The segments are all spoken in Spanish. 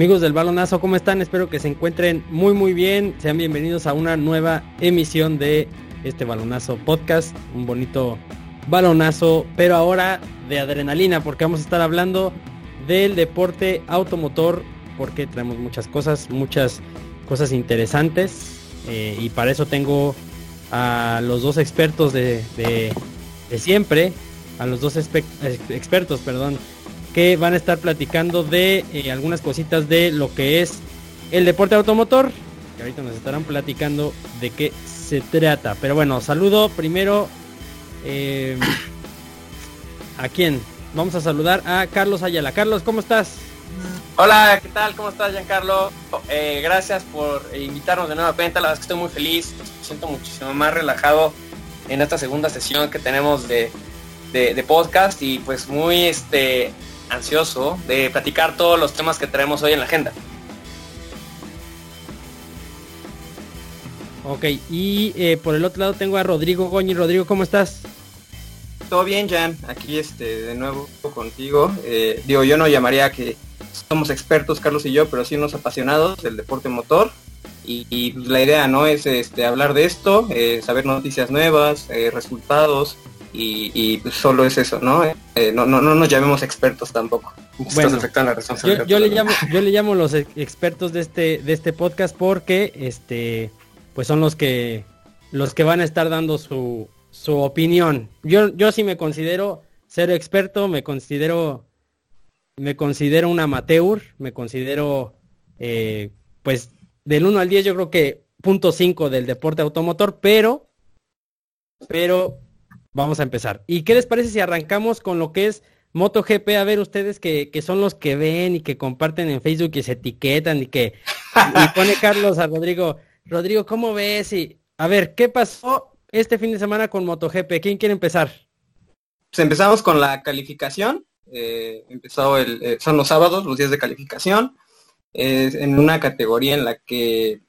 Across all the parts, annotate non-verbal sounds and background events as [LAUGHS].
Amigos del balonazo, ¿cómo están? Espero que se encuentren muy muy bien. Sean bienvenidos a una nueva emisión de este balonazo podcast. Un bonito balonazo, pero ahora de adrenalina, porque vamos a estar hablando del deporte automotor, porque traemos muchas cosas, muchas cosas interesantes. Eh, y para eso tengo a los dos expertos de, de, siempre, a los dos expertos, perdón, que van a estar platicando de eh, algunas cositas de lo que es el deporte automotor. Que ahorita nos estarán platicando de qué se trata. Pero bueno, saludo primero eh, a quién. Vamos a saludar a Carlos Ayala. Carlos, ¿cómo estás? Hola, ¿qué tal? ¿Cómo estás, Giancarlo? Eh, gracias por invitarnos de nueva cuenta. La verdad es que estoy muy feliz. Me siento muchísimo más relajado en esta segunda sesión que tenemos de, de podcast y pues muy este ansioso de platicar todos los temas que traemos hoy en la agenda. Ok, y eh, por el otro lado tengo a Rodrigo Goñi. Rodrigo, ¿cómo estás? Todo bien, Jan. Aquí este, de nuevo contigo. Eh, digo, yo no llamaría que somos expertos, Carlos y yo, pero sí unos apasionados del deporte motor. Y, pues, la idea no es este, hablar de esto, eh, saber noticias nuevas, resultados, y, solo es eso, ¿no? Eh, no, no, no nos llamemos expertos tampoco. Bueno, yo, le llamo, yo le llamo los expertos de este, de este podcast porque este pues son los que los que van a estar dando su, su opinión. Yo, yo sí me considero ser experto, me considero me considero un amateur, me considero eh, pues del 1 al 10 yo creo que punto 5 del deporte automotor, pero pero Vamos a empezar. ¿Y qué les parece si arrancamos con lo que es MotoGP? A ver, ustedes que, que son los que ven y que comparten en Facebook y se etiquetan y que pone Carlos a Rodrigo. Rodrigo, ¿cómo ves? Y, a ver, ¿qué pasó este fin de semana con MotoGP? ¿Quién quiere empezar? Pues empezamos con la calificación. Eh, empezó el, eh, son los sábados, los días de calificación. Es en una categoría en la que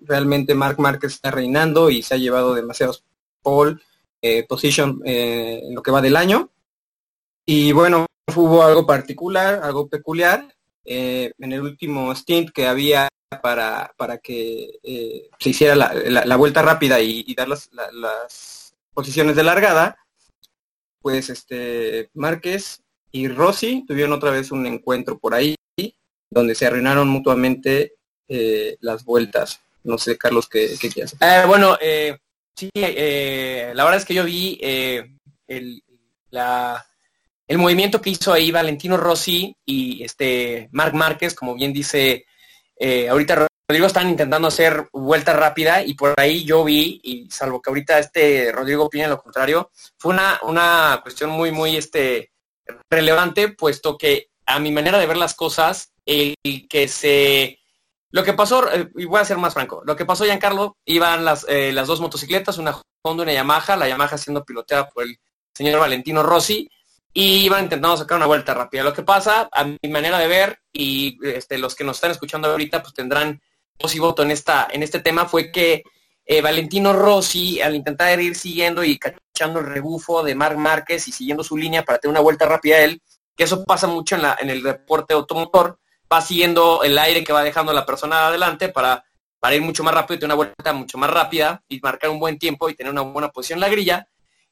realmente Marc Márquez está reinando y se ha llevado demasiados pole eh, position eh, en lo que va del año. Y bueno, hubo algo particular, algo peculiar eh, en el último stint que había para, para que se hiciera la, vuelta rápida y, dar las, las, posiciones de largada, pues este Márquez y Rossi tuvieron otra vez un encuentro por ahí donde se arruinaron mutuamente las vueltas. No sé, Carlos, ¿qué, qué quieres? bueno, eh, Sí, eh, la verdad es que yo vi eh, el, el movimiento que hizo ahí Valentino Rossi y este Marc Márquez, como bien dice, eh, ahorita Rodrigo están intentando hacer vuelta rápida y por ahí yo vi, y salvo que ahorita este Rodrigo opine lo contrario, fue una, una cuestión muy, muy este, relevante, puesto que a mi manera de ver las cosas, el que se lo que pasó, eh, y voy a ser más franco, lo que pasó, Giancarlo, iban las, eh, las dos motocicletas, una Honda y una Yamaha, la Yamaha siendo piloteada por el señor Valentino Rossi, y iban intentando sacar una vuelta rápida. Lo que pasa, a mi manera de ver, y este, los que nos están escuchando ahorita, pues tendrán voz y voto en, esta, en este tema, fue que eh, Valentino Rossi, al intentar ir siguiendo y cachando el rebufo de Marc Márquez y siguiendo su línea para tener una vuelta rápida él, que eso pasa mucho en, la, en el deporte automotor, va siguiendo el aire que va dejando la persona adelante para, para ir mucho más rápido y tener una vuelta mucho más rápida y marcar un buen tiempo y tener una buena posición en la grilla.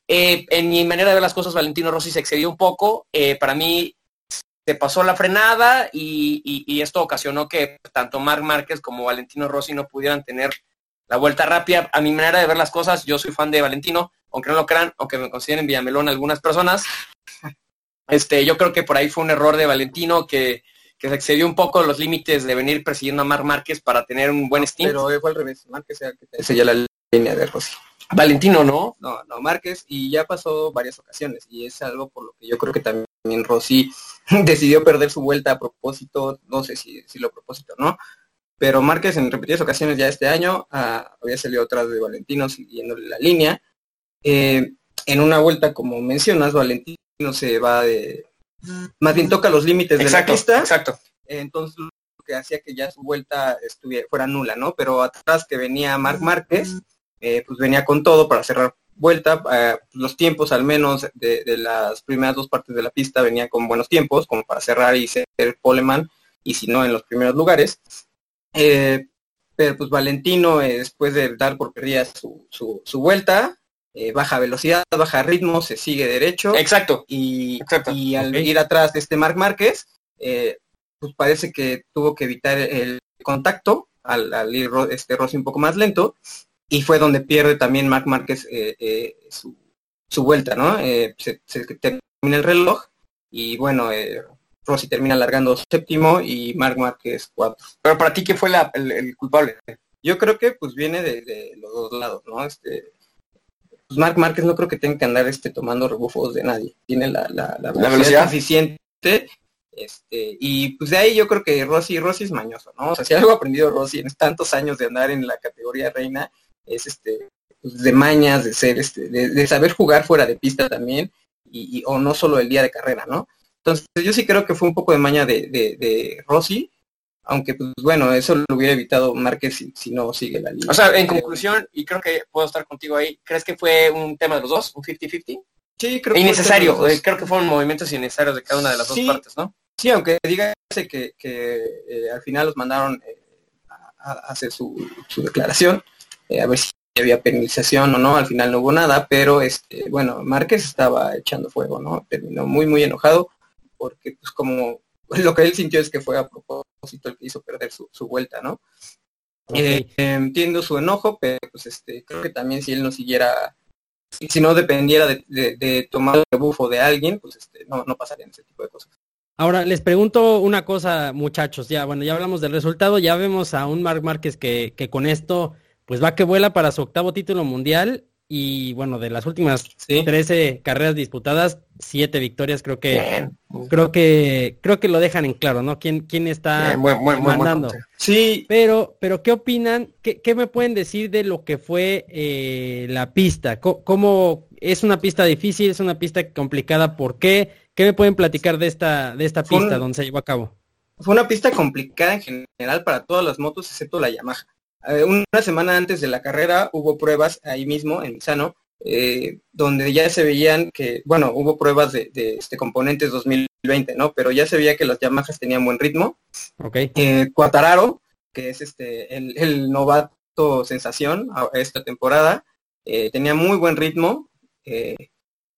Eh, en mi manera de ver las cosas, Valentino Rossi se excedió un poco. Eh, para mí se pasó la frenada y, esto ocasionó que tanto Marc Márquez como Valentino Rossi no pudieran tener la vuelta rápida. A mi manera de ver las cosas, yo soy fan de Valentino, aunque no lo crean, aunque me consideren Villamelón algunas personas. Este, yo creo que por ahí fue un error de Valentino que que se excedió un poco los límites de venir persiguiendo a Mar Márquez para tener un buen stint. Pero fue al revés, Márquez era que seguía la línea de Rossi. Valentino, ¿no? No, no, Márquez, y ya pasó varias ocasiones, y es algo por lo que yo creo que también Rossi [LAUGHS] decidió perder su vuelta a propósito, no sé si, si lo propósito, ¿no? Pero Márquez en repetidas ocasiones ya este año ah, había salido atrás de Valentino siguiéndole la línea. Eh, en una vuelta, como mencionas, Valentino se va de, más bien toca los límites de la pista. Exacto. Entonces lo que hacía que ya su vuelta estuviera, fuera nula, ¿no? Pero atrás que venía Marc Márquez, eh, pues venía con todo para cerrar vuelta. Eh, los tiempos al menos de, las primeras dos partes de la pista venía con buenos tiempos, como para cerrar y ser poleman y si no en los primeros lugares. Eh, pero pues Valentino, después de dar por perdida su, su, vuelta, eh, baja velocidad, baja ritmo, se sigue derecho. Exacto. Y, y al ir atrás de este Marc Márquez, pues parece que tuvo que evitar el contacto al, ir este Rossi un poco más lento y fue donde pierde también Marc Márquez su, su, vuelta, ¿no? se, se, termina el reloj y bueno, Rossi termina alargando séptimo y Marc Márquez cuatro. Pero para ti, ¿qué fue el, culpable? Yo creo que pues viene de, los dos lados, ¿no? Este, pues Marc Márquez no creo que tenga que andar este, tomando rebufos de nadie. Tiene la, la, velocidad, suficiente. Este, y pues de ahí yo creo que Rossi, Rossi es mañoso, ¿no? O sea, si algo ha aprendido Rossi en tantos años de andar en la categoría reina, es este, pues, de mañas, de ser, este, de, saber jugar fuera de pista también, y, o no solo el día de carrera, ¿no? Entonces yo sí creo que fue un poco de maña de, de, Rossi, aunque pues bueno, eso lo hubiera evitado Márquez si, no sigue la línea. O sea, en conclusión, y creo que puedo estar contigo ahí, ¿crees que fue un tema de los dos, un 50-50? Sí, creo que innecesario, eh, creo que fueron movimientos innecesarios de cada una de las dos partes, ¿no? Sí, aunque dígase que, que eh, al final los mandaron eh, a, hacer su, declaración, a ver si había penalización o no, al final no hubo nada, pero este, bueno, Márquez estaba echando fuego, ¿no? Terminó muy, muy enojado porque pues como [LAUGHS] lo que él sintió es que fue a propósito el que hizo perder su, vuelta, ¿no? Eh, entiendo su enojo, pero pues este, creo que también si él no siguiera, si no dependiera de, tomar el rebufo de alguien, pues este, no, no pasarían ese tipo de cosas. Ahora les pregunto una cosa, muchachos. Ya, bueno, ya hablamos del resultado, ya vemos a un Marc Márquez que, que con esto, pues va que vuela para su octavo título mundial y bueno, de las últimas 13 carreras disputadas, 7 victorias, creo que creo que creo que lo dejan en claro, ¿no? ¿Quién, quién está mandando? sí. Pero, pero ¿qué opinan? ¿Qué, ¿Qué, me pueden decir de lo que fue eh, la pista? ¿Cómo, es una pista difícil? ¿Es una pista complicada? ¿Por qué? ¿Qué me pueden platicar de esta, de esta pista donde se llevó a cabo? Fue una pista complicada en general para todas las motos, excepto la Yamaha. Eh, una semana antes de la carrera hubo pruebas ahí mismo en Misano, eh, donde ya se veían que, bueno, hubo pruebas de, este, componentes 2020, ¿no? Pero ya se veía que las Yamahas tenían buen ritmo. Ok. Eh, Cuatararo, que es este el, novato sensación a esta temporada, tenía muy buen ritmo.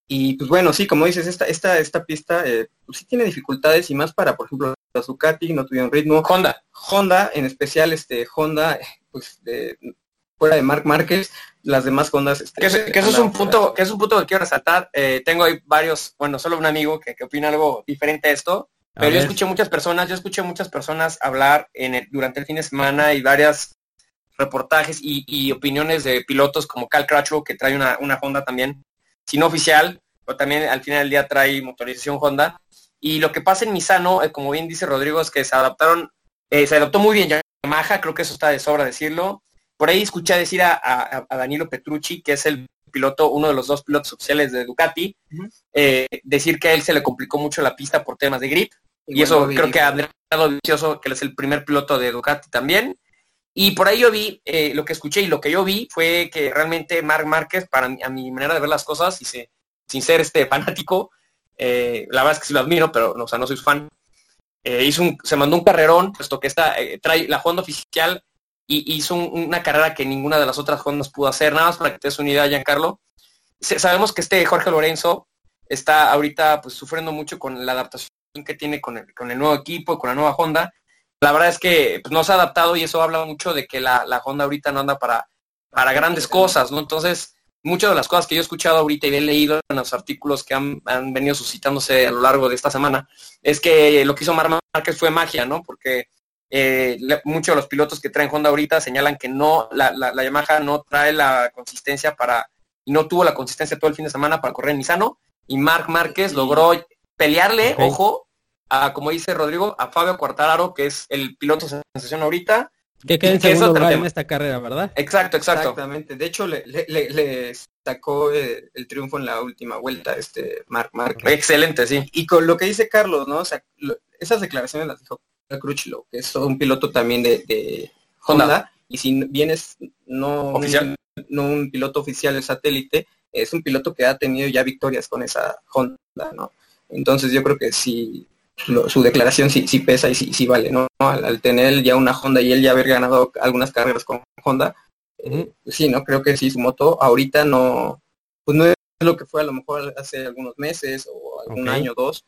y pues bueno, sí, como dices, esta, esta, esta pista pues sí tiene dificultades y más para, por ejemplo, la Ducati no tuvieron ritmo. Honda. Honda, en especial este Honda, pues de, fuera de Marc Márquez, las demás Hondas. Este, que, eso es un punto, que es un punto que quiero resaltar. Eh, tengo ahí varios, bueno, solo un amigo que, opina algo diferente a esto, pero yo escuché muchas personas, yo escuché muchas personas hablar en el, durante el fin de semana y varias reportajes y, opiniones de pilotos como Cal Crutchlow, que trae una, una Honda también, si no oficial, pero también al final del día trae motorización Honda. Y lo que pasa en Misano, eh, como bien dice Rodrigo, es que se adaptaron, eh, se adaptó muy bien Yamaha, creo que eso está de sobra decirlo. Por ahí escuché decir a, Danilo Petrucci, que es el piloto, uno de los dos pilotos oficiales de Ducati, eh, decir que a él se le complicó mucho la pista por temas de grip. Y, eso creo que ha dado vicioso que él es el primer piloto de Ducati también. Y por ahí yo vi, eh, lo que escuché y lo que yo vi fue que realmente Marc Márquez, para a mi manera de ver las cosas, y sin ser este fanático, eh, la verdad es que sí lo admiro, pero no, o sea, no soy fan, eh, hizo un, se mandó un carrerón, puesto que está, eh, trae la Honda oficial y hizo una carrera que ninguna de las otras Hondas pudo hacer. Nada más para que te des una idea, Giancarlo. sabemos que este Jorge Lorenzo está ahorita pues sufriendo mucho con la adaptación que tiene con el, con el nuevo equipo con la nueva Honda. La verdad es que pues, no se ha adaptado y eso habla mucho de que la, la Honda ahorita no anda para, para grandes cosas, ¿no? Entonces, muchas de las cosas que yo he escuchado ahorita y he leído en los artículos que han, venido suscitándose a lo largo de esta semana, es que lo que hizo Mar Márquez fue magia, ¿no? Porque eh, muchos de los pilotos que traen Honda ahorita señalan que no, la, la, Yamaha no trae la consistencia para, y no tuvo la consistencia todo el fin de semana para correr en Misano, y Marc Márquez logró pelearle, ojo, a, como dice Rodrigo, a Fabio Cuartararo, que es el piloto sensación ahorita, que quede en segundo lugar en esta carrera, ¿verdad? Exacto, exacto. Exactamente. De hecho, le, le, sacó eh, el triunfo en la última vuelta, este Mark Mark. Excelente, sí. Y con lo que dice Carlos, ¿no? O sea, esas declaraciones las dijo Crutchlow, que es un piloto también de, Honda, y si vienes no ¿Oficial? Un, no un piloto oficial de satélite, es un piloto que ha tenido ya victorias con esa Honda, ¿no? Entonces yo creo que su declaración sí, sí pesa y sí, sí vale, ¿no? Al, tener ya una Honda y él ya haber ganado algunas carreras con Honda, eh, pues sí, ¿no? Creo que sí, su moto ahorita no, pues no es lo que fue a lo mejor hace algunos meses o algún año o dos.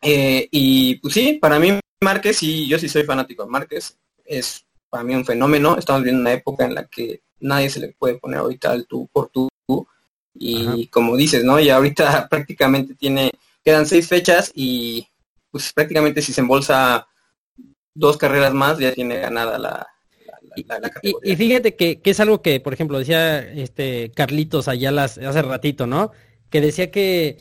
Eh, y pues sí, para mí Márquez, y yo sí soy fanático de Márquez, es para mí un fenómeno. Estamos viendo una época en la que nadie se le puede poner ahorita al tú por tú. Y como dices, ¿no? Y ahorita [LAUGHS] prácticamente tiene, quedan seis fechas y pues prácticamente si se embolsa dos carreras más ya tiene ganada la, y, fíjate que, es algo que, por ejemplo, decía este Carlitos allá hace ratito, ¿no? Que decía que,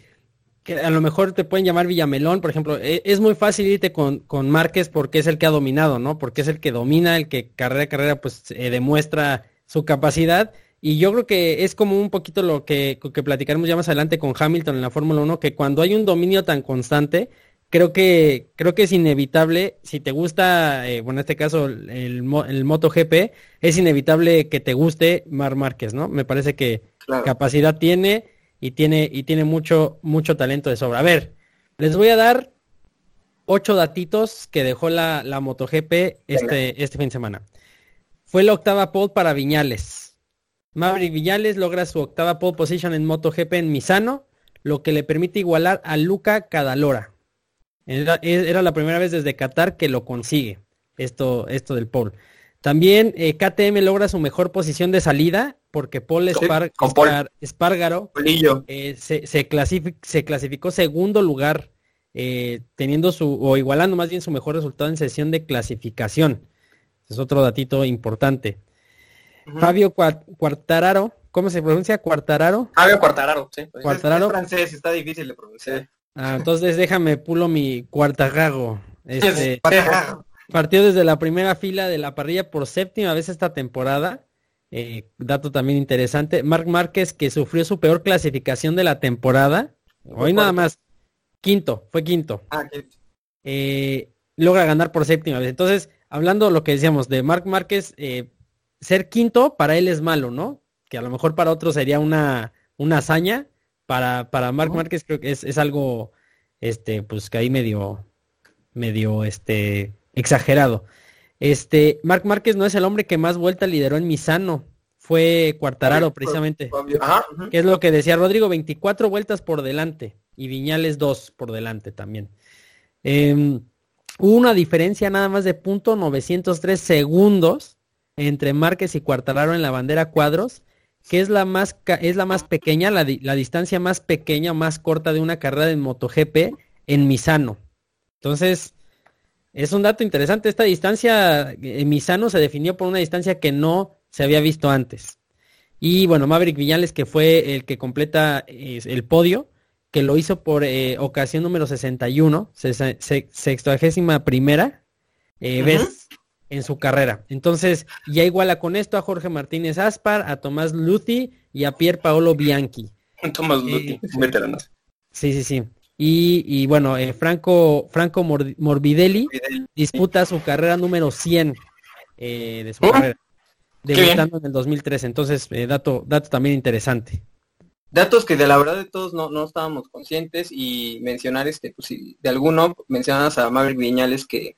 a lo mejor te pueden llamar Villamelón, por ejemplo. E, es, muy fácil irte con, con, Márquez porque es el que ha dominado, ¿no? Porque es el que domina, el que carrera a carrera pues eh, demuestra su capacidad. Y yo creo que es como un poquito lo que, que platicaremos ya más adelante con Hamilton en la Fórmula 1, que cuando hay un dominio tan constante, creo que creo que es inevitable si te gusta eh, bueno en este caso el, el, MotoGP es inevitable que te guste Mar Márquez no me parece que capacidad tiene y tiene y tiene mucho mucho talento de sobra. A ver les voy a dar ocho datitos que dejó la, la MotoGP este este fin de semana. Fue la octava pole para Viñales. Maverick Viñales logra su octava pole position en MotoGP en Misano lo que le permite igualar a Luca Cadalora era, la primera vez desde Qatar que lo consigue, esto, esto del Paul. También eh, KTM logra su mejor posición de salida porque Paul, Espargaro eh, se, se, clasificó segundo lugar, eh, teniendo su, o igualando más bien su mejor resultado en sesión de clasificación. Es otro datito importante. Fabio Cuartararo, ¿cómo se pronuncia? Cuartararo. Fabio Cuartararo, sí. Cuartararo. francés, está difícil de pronunciar. Ah, entonces déjame pulo mi cuartagago. Este, partió desde la primera fila de la parrilla por séptima vez esta temporada. Eh, dato también interesante. Marc Márquez, que sufrió su peor clasificación de la temporada. Hoy nada más. Quinto, fue quinto. Ah, eh, logra ganar por séptima vez. Entonces, hablando de lo que decíamos de Marc Márquez, eh, ser quinto para él es malo, ¿no? Que a lo mejor para otros sería una, una hazaña para, para Marc Márquez creo que es, algo, este, pues que ahí medio, medio, este, exagerado. Este, Marc Márquez no es el hombre que más vuelta lideró en Misano, fue Cuartararo precisamente. Que es lo que decía Rodrigo, 24 vueltas por delante y Viñales 2 por delante también. Em, hubo una diferencia nada más de punto 903 segundos entre Márquez y Cuartararo en la bandera cuadros que es la más, es la más pequeña, la, la distancia más pequeña, más corta de una carrera de MotoGP en Misano. Entonces, es un dato interesante. Esta distancia en Misano se definió por una distancia que no se había visto antes. Y bueno, Maverick Viñales, que fue el que completa el podio, que lo hizo por eh, ocasión número 61, sextuagésima primera eh, vez en su carrera. Entonces, ya iguala con esto a Jorge Martínez Aspar, a Tomás Luthi y a Pier Paolo Bianchi. [LAUGHS] Tomás eh, Luthi, Sí, sí, sí. Y, bueno, eh, Franco, Franco Morbidelli, disputa su carrera número 100 eh, de su carrera, debutando en el 2003. Entonces, dato, dato también interesante. Datos que de la verdad de todos no, no estábamos conscientes y mencionar este, pues si de alguno mencionas a Maverick Viñales que,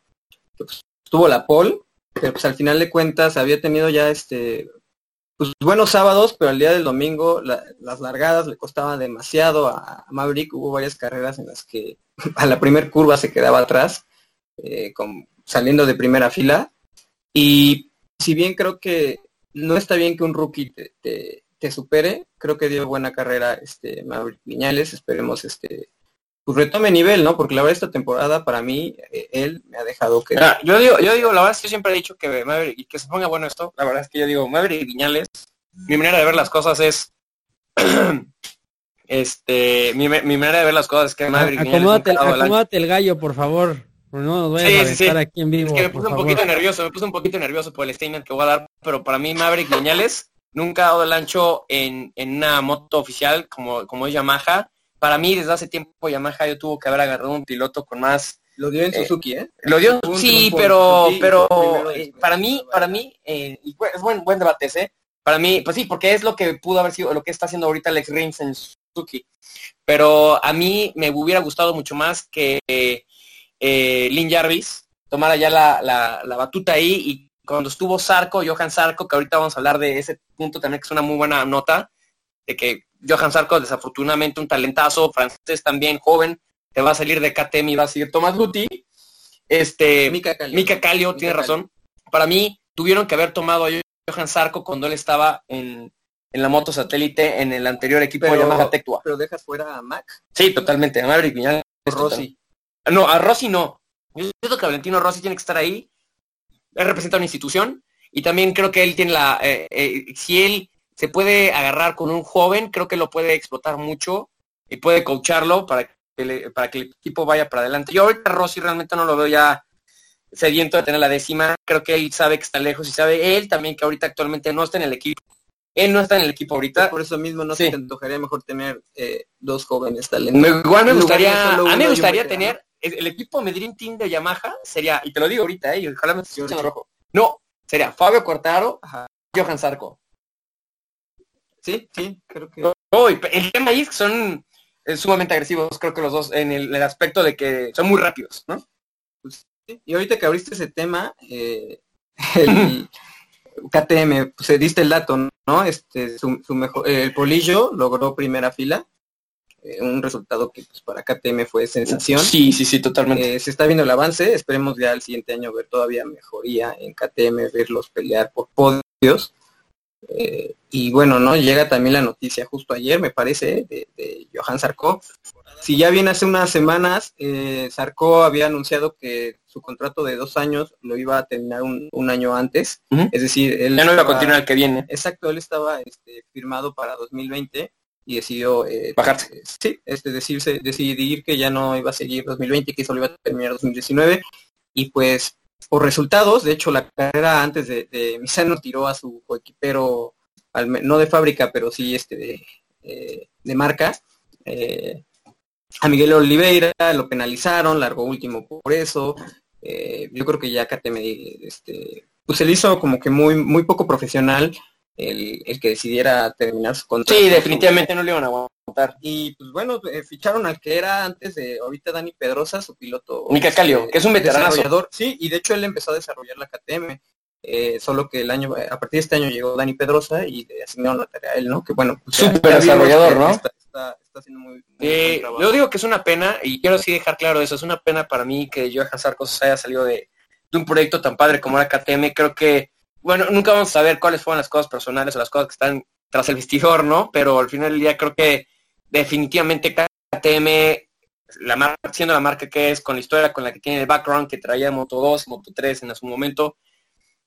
pues, tuvo la pole pero pues al final de cuentas había tenido ya este pues buenos sábados, pero el día del domingo las largadas le costaban demasiado a, Maverick. Hubo varias carreras en las que [LAUGHS] a la primer curva se quedaba atrás, eh, saliendo de primera fila. Y si bien creo que no está bien que un rookie te, te, supere, creo que dio buena carrera este Maverick Viñales. Esperemos este pues retome nivel, ¿no? Porque la verdad esta temporada para mí eh, él me ha dejado que yo digo, yo digo, la verdad es que yo siempre he dicho que Maverick y que se ponga bueno esto, la verdad es que yo digo, Maverick Viñales, mi manera de ver las cosas es [CLEARS THROAT] este mi, manera de ver las cosas es que Maverick acomódate, acomódate el gallo, por favor. No nos voy a sí, aquí en vivo. Es que me puse un poquito nervioso, me puse un poquito nervioso por el statement que voy a dar, pero para mí Maverick Viñales nunca ha dado el ancho en, en una moto oficial como, como es Yamaha para mí desde hace tiempo Yamaha yo tuvo que haber agarrado un piloto con más lo dio en eh, Suzuki, ¿eh? Lo dio, sí, pero, pero eh, para mí, para mí, eh, es buen, buen debate, ¿eh? Para mí, pues sí, porque es lo que pudo haber sido, lo que está haciendo ahorita Alex Rins en Suzuki. Pero a mí me hubiera gustado mucho más que, Lynn Jarvis tomara ya la, la, la batuta ahí y cuando estuvo Sarko, Johan Sarko, que ahorita vamos a hablar de ese punto también, que es una muy buena nota, de que Johan Sarko, desafortunadamente un talentazo, francés también, joven, te va a salir de KTM y va a seguir Tomás Luti. Este, Mika Kallio. Mika Kallio, tiene razón. Para mí, tuvieron que haber tomado a Johan Sarko cuando él estaba en, en la moto satélite en el anterior equipo de Pero- Yamaha Tectua. Pero dejas fuera a Mac, Sí, totalmente. A Maverick Viñales. Rossi. No, a Rossi no. Yo siento que Valentino Rossi tiene que estar ahí. Él representa una institución y también creo que él tiene la... eh, eh, si él se puede agarrar con un joven, creo que lo puede explotar mucho y puede coacharlo para que, le- para que el equipo vaya para adelante. Yo ahorita Rossi realmente no lo veo ya sediento de tener la décima. Creo que él sabe que está lejos y sabe él también que ahorita actualmente no está en el equipo. Él no está en el equipo ahorita. Por eso mismo no Sí. se te antojaría mejor tener eh, dos jóvenes talentos. igual me gustaría, a mí me gustaría tener el, equipo Medellín Team de Yamaha sería, y te lo digo ahorita, eh, ojalá me rojo. No, sería Fabio Cortaro. Johan Zarco. Sí, sí, creo que... Oh, y el tema ahí es que son eh, sumamente agresivos, creo que los dos, en el, el aspecto de que son muy rápidos, ¿no? Sí, Y ahorita que abriste ese tema, eh, [LAUGHS] el KTM, pues se diste el dato, ¿no? Este, su, su mejor, el Polillo logró primera fila, eh, un resultado que pues, para KTM fue sensación. Sí, sí, sí, totalmente. Eh, se está viendo el avance, esperemos ya el siguiente año ver todavía mejoría en KTM, verlos pelear por podios. Eh, y bueno, ¿no? Llega también la noticia justo ayer, me parece, de, de Johan Sarko. Si ya bien hace unas semanas, eh, Sarko había anunciado que su contrato de dos años lo iba a terminar un, un año antes. Es decir, él ya no iba a continuar el que viene. Exacto, él estaba este, firmado para 2020 y decidió eh, Bajarse. eh, sí, este, decirse, decidir que ya no iba a seguir 2020 y que solo iba a terminar 2019. Y pues por resultados, de hecho la carrera antes de, de Misano tiró a su coequipero, no de fábrica, pero sí este de, eh, de marca. eh, a Miguel Oliveira lo penalizaron, largó último por eso. eh, yo creo que ya KTM este, pues se le hizo como que muy, muy poco profesional el, el que decidiera terminar su contrato. Sí, definitivamente no le iban a aguantar. Y pues bueno, eh, ficharon al que era antes de ahorita Dani Pedrosa, su piloto. Mika Kallio, que es un veteranazo. desarrollador. Sí, y de hecho él empezó a desarrollar la KTM. eh, solo que el año, a partir de este año llegó Dani Pedrosa y le asignaron la tarea a él, ¿no? Que bueno, pues, ya- Súper ya vimos desarrollador, que ¿no? Está, está, está haciendo muy, muy Eh, yo digo que es una pena, y quiero así dejar claro eso, es una pena para mí que Johan Sarcos haya salido de, de un proyecto tan padre como era KTM. Creo que, bueno, nunca vamos a saber cuáles fueron las cosas personales o las cosas que están tras el vestidor, ¿no? Pero al final del día creo que definitivamente KTM, siendo la marca que es, con la historia con la que tiene el background que traía Moto 2 y Moto 3 en su momento,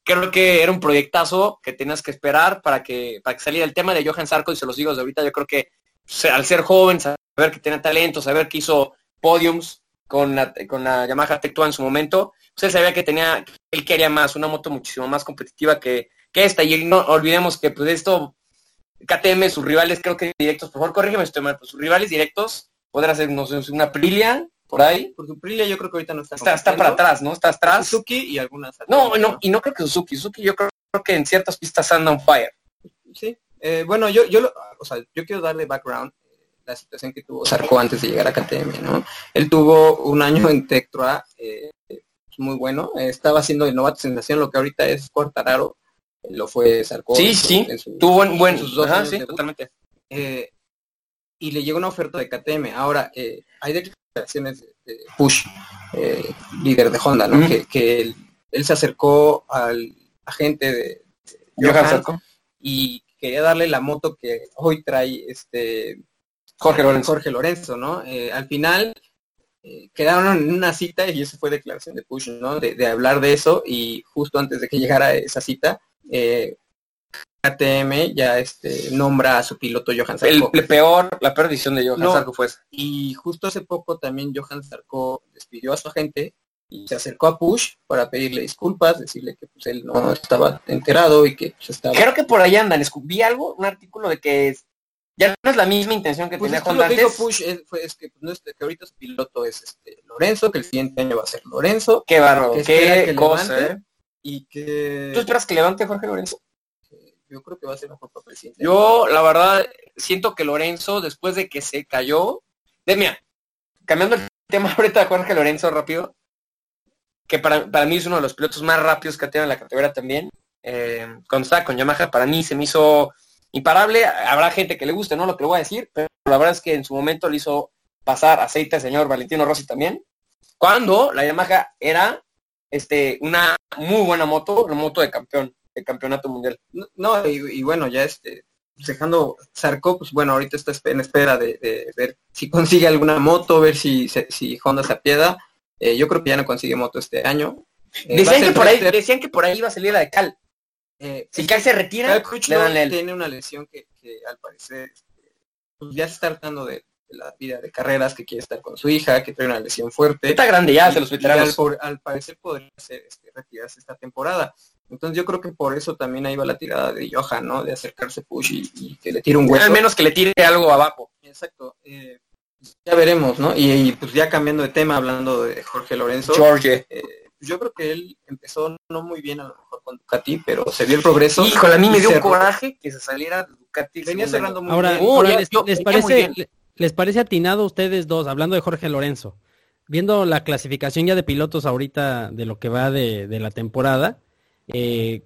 creo que era un proyectazo que tenías que esperar para que, para que saliera el tema de Johan Sarko, y se los digo desde ahorita, yo creo que se- al ser joven, saber que tenía talento, saber que hizo podiums con la, con la Yamaha Tectua en su momento, pues él sabía que tenía, él quería más, una moto muchísimo más competitiva que, que esta, y no olvidemos que pues esto, KTM, sus rivales creo que directos, por favor corrígeme si estoy mal, pues sus rivales directos, podrá ser, no sé, una Aprilia, por ahí, Por su Aprilia yo creo que ahorita no está está, está para atrás, ¿no? Está atrás. Suzuki y algunas No, no, y no creo que Suzuki, Suzuki yo creo, creo que en ciertas pistas anda on fire. Sí. Eh, bueno, yo, yo, lo- o sea, yo quiero darle background la situación que tuvo Sarko antes de llegar a KTM, ¿no? Él tuvo un año en Tectra eh, muy bueno, eh, estaba haciendo novato sensación, lo que ahorita es Cortararo, eh, lo fue Sarko. Sí, su- sí, su- tuvo buen, buen, sus dos ajá, años sí, de- totalmente. eh, y le llegó una oferta de KTM. Ahora, eh, hay declaraciones de, de Push, líder de Honda, ¿no? Que, que él, él se acercó al agente de, de Johan y quería darle la moto que hoy trae este Jorge Lorenzo. Jorge Lorenzo, ¿no? Eh, al final eh, quedaron en una cita y eso fue declaración de Push, ¿no? De, de hablar de eso y justo antes de que llegara esa cita, eh, KTM ya este nombra a su piloto Johan El, Zarco. el peor, la peor decisión de Johan No. Zarco fue esa. Y justo hace poco también Johan Zarco despidió a su agente y se acercó a Push para pedirle disculpas, decirle que pues él no estaba enterado y que pues, estaba Creo que por ahí andan. Vi algo, un artículo de que es- ya no es la misma intención que Pues tenía Honda lo que dijo antes. Push es, fue- es que, pues, no es- que ahorita su piloto es este Lorenzo, que el siguiente año va a ser Lorenzo Qué barro, que qué que cosa, levante. ¿eh? y que ¿Tú esperas que levante Jorge Lorenzo? yo creo que va a ser mejor para el siguiente Yo, la verdad, siento que Lorenzo, después de que se cayó, de mira, cambiando el [LAUGHS] tema ahorita de Jorge Lorenzo rápido, que para, mí es uno de los pilotos más rápidos que ha tenido en la categoría también. Eh, cuando estaba con Yamaha, para mí se me hizo imparable. Habrá gente que le guste, ¿no? Lo que le voy a decir, pero la verdad es que en su momento le hizo pasar aceite al señor Valentino Rossi también. Cuando la Yamaha era este, una muy buena moto, una moto de campeón, de campeonato mundial. No, y, bueno, ya este, dejando Zarco, pues bueno, ahorita está en espera de, ver si consigue alguna moto, ver si, si Honda se apieda. Eh, yo creo que ya no consigue moto este año. Eh, decían, que por ahí, decían que por ahí iba a salir la de Cal. Eh, si Cal se retira, tiene una lesión que, al parecer pues ya se está tratando de, la vida de carreras, que quiere estar con su hija, que trae una lesión fuerte. Está grande ya, se los veteranos. Al, parecer podría ser, este, retirarse esta temporada. Entonces yo creo que por eso también ahí va la tirada de Johan, ¿no? De acercarse Push y, que le tire un hueso. Al menos que le tire algo abajo. Exacto. Eh, ya veremos, ¿no? Y, pues ya cambiando de tema, hablando de Jorge Lorenzo. Jorge. Eh, yo creo que él empezó no muy bien a lo mejor con Ducati, pero se vio el progreso. Híjole, a mí me dio coraje que se saliera de Ducati. Venía cerrando muy ahora, bien. les, parece, les parece atinado a ustedes dos, hablando de Jorge Lorenzo, viendo la clasificación ya de pilotos ahorita de lo que va de, la temporada, eh,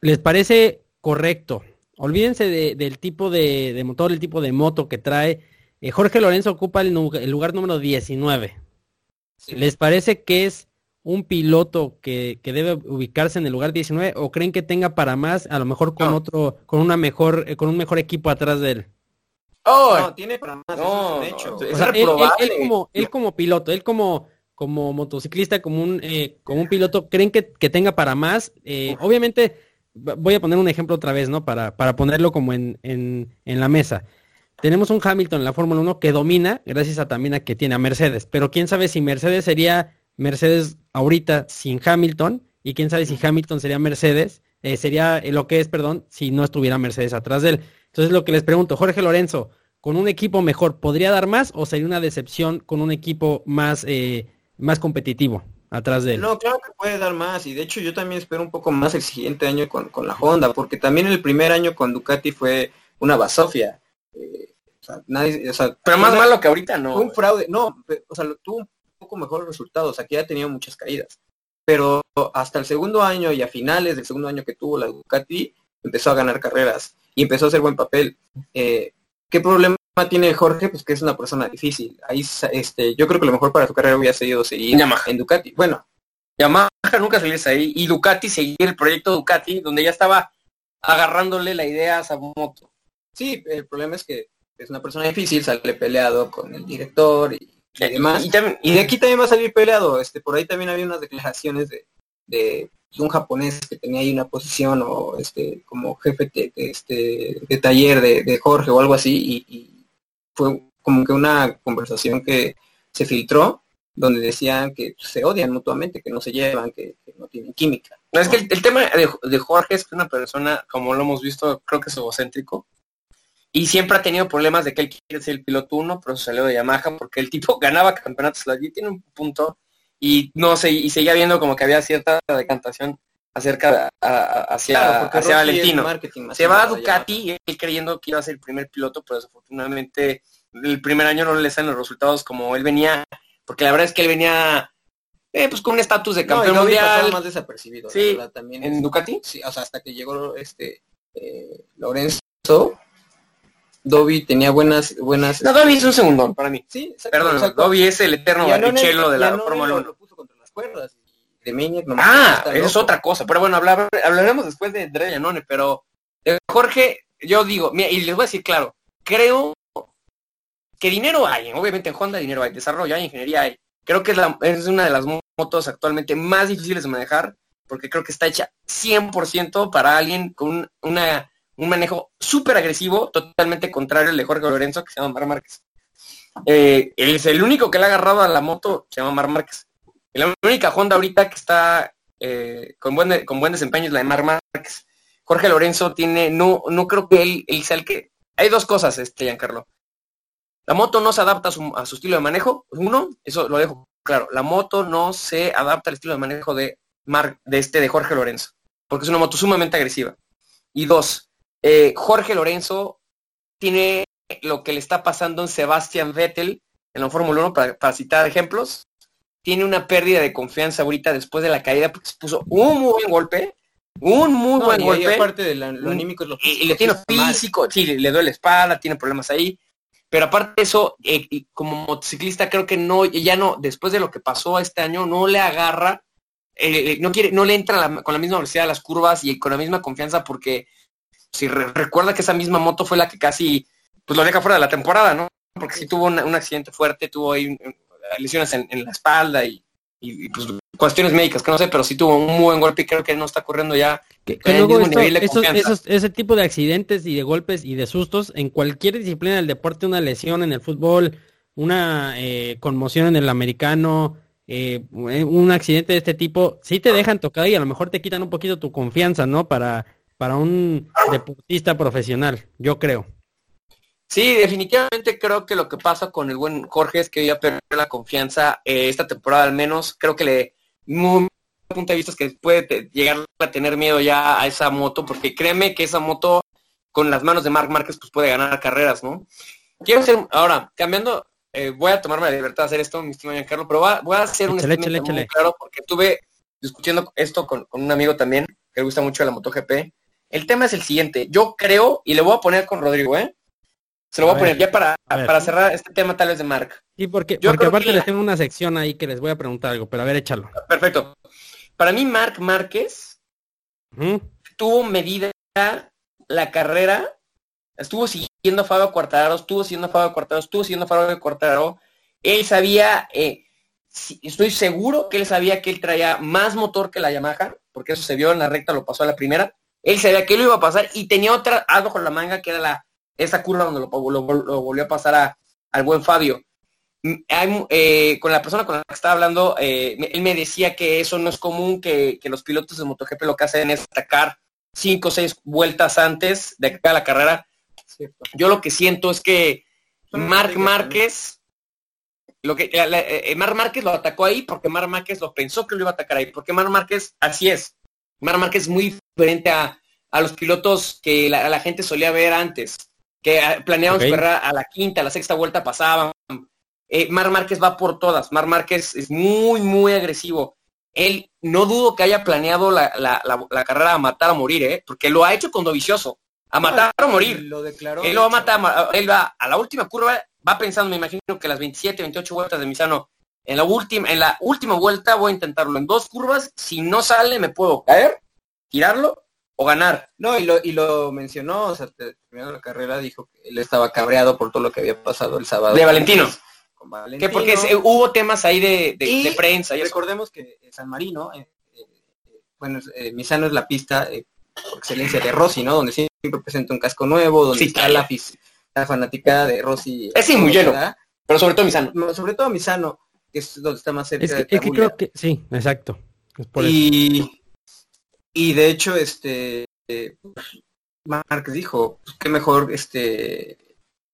¿les parece correcto? Olvídense del tipo de, motor, el tipo de moto que trae. Eh, Jorge Lorenzo ocupa el, lugar número 19. ¿Les parece que es un piloto que, debe ubicarse en el lugar 19 o creen que tenga para más, a lo mejor con otro, con una mejor, eh, con un mejor equipo atrás de él? Oh, no, tiene para más, no, hecho. él, como, él como piloto, él como, como motociclista, como un, eh, como un piloto, ¿creen que, tenga para más? Eh, obviamente, voy a poner un ejemplo otra vez, ¿no? Para, para ponerlo como en, en, en la mesa. Tenemos un Hamilton en la Fórmula 1 que domina, gracias a también a que tiene a Mercedes. Pero quién sabe si Mercedes sería Mercedes ahorita sin Hamilton y quién sabe si Hamilton sería Mercedes, eh, sería lo que es, perdón, si no estuviera Mercedes atrás de él. Entonces lo que les pregunto, Jorge Lorenzo, con un equipo mejor, ¿podría dar más o sería una decepción con un equipo más, eh, más competitivo atrás de él? No, claro que puede dar más y de hecho yo también espero un poco más el siguiente año con, la Honda, porque también el primer año con Ducati fue una basofia. Eh, pero más malo que ahorita no. un fraude, no, o sea, tuvo un poco mejores resultados, aquí ha tenido muchas caídas. Pero hasta el segundo año y a finales del segundo año que tuvo la Ducati, empezó a ganar carreras y empezó a hacer buen papel. Eh, ¿Qué problema tiene Jorge? Pues que es una persona difícil. Ahí, este, yo creo que lo mejor para su carrera hubiera sido seguir Yamaha. en Ducati. Bueno. Yamaha nunca salirse ahí. Y Ducati seguir el proyecto Ducati, donde ya estaba agarrándole la idea a moto. Sí, el problema es que es una persona difícil, sale peleado con el director y, demás. Y, de aquí también va a salir peleado. Este, por ahí también había unas declaraciones de, de un japonés que tenía ahí una posición o este como jefe de, este de taller de, Jorge o algo así y, fue como que una conversación que se filtró donde decían que se odian mutuamente, que no se llevan, que, no tienen química. No, es que el, tema de, Jorge es que una persona, como lo hemos visto, creo que es egocéntrico. Y siempre ha tenido problemas de que él quiere ser el piloto uno, pero salió de Yamaha porque el tipo [LAUGHS] ganaba campeonatos allí, tiene un punto y no sé, y seguía viendo como que había cierta decantación acerca hacia, hacia Valentino. Se va a Ducati y él creyendo que iba a ser el primer piloto, pero desafortunadamente el primer año no le salen los resultados como él venía, porque la verdad es que él venía eh, pues con un estatus de campeón mundial. más desapercibido, sí, también en Ducati. Sí, o sea, hasta que llegó este eh, Lorenzo, Dobby tenía buenas buenas No, Dobby es un segundo para mí. Sí, Perdón, Dobby es el eterno de la Fórmula 1. Lo puso contra las cuerdas. De ah, eso es otra cosa. Pero bueno, hablaremos después de Andrea Yanone, pero de Jorge, yo digo, mira, y les voy a decir claro, creo que dinero hay, obviamente en Honda dinero hay, desarrollo hay, ingeniería hay. Creo que es, la, es una de las motos actualmente más difíciles de manejar, porque creo que está hecha 100% para alguien con una un manejo súper agresivo, totalmente contrario al de Jorge Lorenzo, que se llama Mar Márquez. Eh, es el único que le ha agarrado a la moto, se llama Mar Márquez. la única Honda ahorita que está eh, con, buen, con buen desempeño es la de Mar Márquez. Jorge Lorenzo tiene, no, no creo que él, él sea el que... Hay dos cosas, este, Giancarlo. La moto no se adapta a su, a su estilo de manejo. Uno, eso lo dejo claro. La moto no se adapta al estilo de manejo de, Mar, de este de Jorge Lorenzo, porque es una moto sumamente agresiva. Y dos, eh, Jorge Lorenzo tiene lo que le está pasando en Sebastian Vettel en la Fórmula 1, para, citar ejemplos. tiene una pérdida de confianza ahorita después de la caída porque se puso un muy buen golpe, un muy No, buen y- golpe. aparte de la- lo anímico, lo y, y físico, le tiene mal. físico, sí, le, le duele la espalda, tiene problemas ahí. Pero aparte de eso, eh, como motociclista creo que no, ya no, después de lo que pasó este año, no le agarra, eh, no quiere, no le entra la- con la misma velocidad a las curvas y con la misma confianza porque si re- recuerda que esa misma moto fue la que casi pues lo deja fuera de la temporada, ¿no? Porque sí tuvo una- un accidente fuerte, tuvo ahí un- lesiones en, en la espalda y, y, y, pues cuestiones médicas que no sé, pero sí tuvo un muy buen golpe y creo que no está corriendo ya Que, que luego esto- nivel de esos- esos- ese tipo de accidentes y de golpes y de sustos en cualquier disciplina del deporte, una lesión en el fútbol, una eh, conmoción en el americano, eh, un accidente de este tipo, sí te dejan tocar y a lo mejor te quitan un poquito tu confianza, ¿no? Para, para un deportista profesional, yo creo. Sí, definitivamente creo que lo que pasa con el buen Jorge es que ya perdió la confianza eh, esta temporada al menos. Creo que le muy punto de vista es que puede llegar a tener miedo ya a esa moto, porque créeme que esa moto con las manos de Marc Márquez pues puede ganar carreras, ¿no? Quiero hacer, ahora, cambiando, eh, voy a tomarme la libertad de hacer esto, mi estimado Giancarlo, pero va- voy a hacer un échale, muy claro porque estuve discutiendo esto con, con un amigo también, que le gusta mucho la MotoGP. El tema es el siguiente, yo creo, y le voy a poner con Rodrigo, ¿eh? Se lo voy A a, poner ver, ya para, para cerrar este tema tal vez de Marc. Sí, porque, Yo porque aparte que les tengo una sección ahí que les voy a preguntar algo, pero a ver, échalo. Perfecto. Para mí Marc Márquez Ujú. tuvo medida la carrera, estuvo siguiendo a Fabio Quartararo, estuvo siguiendo a Fabio Quartararo, estuvo siguiendo a Fabio Quartararo. Él sabía, eh, estoy seguro que él sabía que él traía más motor que la Yamaha, porque eso se vio en la recta, lo pasó a la primera. Él sabía que lo iba a pasar y tenía otra algo con la manga que era la esa curva donde lo, lo- lo volvió a pasar a- al buen Fabio. Hay eh, con la persona con la que estaba hablando, eh, él me decía que eso no es común, que, que los pilotos de MotoGP lo que hacen es atacar cinco o seis vueltas antes de acabe la carrera. Cierto. Yo lo que siento es que Marc Márquez, lo que la- la- eh, Marc Márquez lo atacó ahí porque Marc Márquez lo pensó que lo iba a atacar ahí, porque Marc Márquez así es. Marc Márquez es muy diferente a, a los pilotos que la, la gente solía ver antes, que ah, planeaban Ok. su carrera a la quinta, a la sexta vuelta pasaban. Eh, Marc Márquez va por todas. Marc Márquez es muy, muy agresivo. Él no dudo que haya planeado la, la- la- la carrera a matar o morir, ¿eh? porque lo ha hecho con Dovicioso. A matar o morir. Lo declaró. Él lo va a matar, ma- él va a la última curva, va pensando, me imagino que las 27, 28 vueltas de Misano, en la última, en la última vuelta voy a intentarlo en dos curvas, si no sale me puedo caer, tirarlo o ganar. No, y lo, y lo mencionó, o sea, te- terminando la carrera dijo que él estaba cabreado por todo lo que había pasado el sábado. De Valentino. Con Valentino. Que porque se- hubo temas ahí de, de- Y de prensa y eso. Recordemos que San Marino, eh, eh, eh, bueno, eh, Misano es la pista eh, por excelencia de Rossi, ¿no? Donde siempre presenta un casco nuevo, donde Sí, está la, la fanaticada de Rossi. Es muy lleno. Pero sobre todo Misano. No, Sobre todo Misano, que es donde está más cerca Es que, de es que creo que sí, exacto. Es por eso. y, y de hecho, este, eh, Marx dijo, pues, qué mejor, este,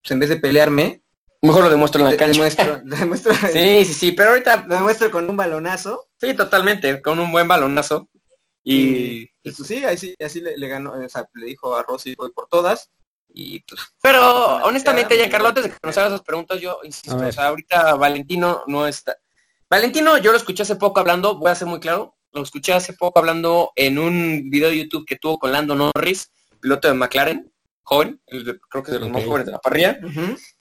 pues, en vez de pelearme, Mejor lo demuestro en la cancha. demuestro, [LAUGHS] demuestro, Sí, sí, sí, pero ahorita, lo demuestro con un balonazo. sí, totalmente, con un buen balonazo. Y, Y pues, sí, así, así le, le ganó, o sea, le dijo a Rossi voy por todas. Y pues, Pero honestamente, Ya, muy antes de que nos hagas esas preguntas, yo insisto, o sea, ahorita Valentino no está. Valentino, yo lo escuché hace poco hablando, voy a ser muy claro, lo escuché hace poco hablando en un video de YouTube que tuvo con Lando Norris, piloto de McLaren, joven, el creo que es de los más Ok. jóvenes de la parrilla,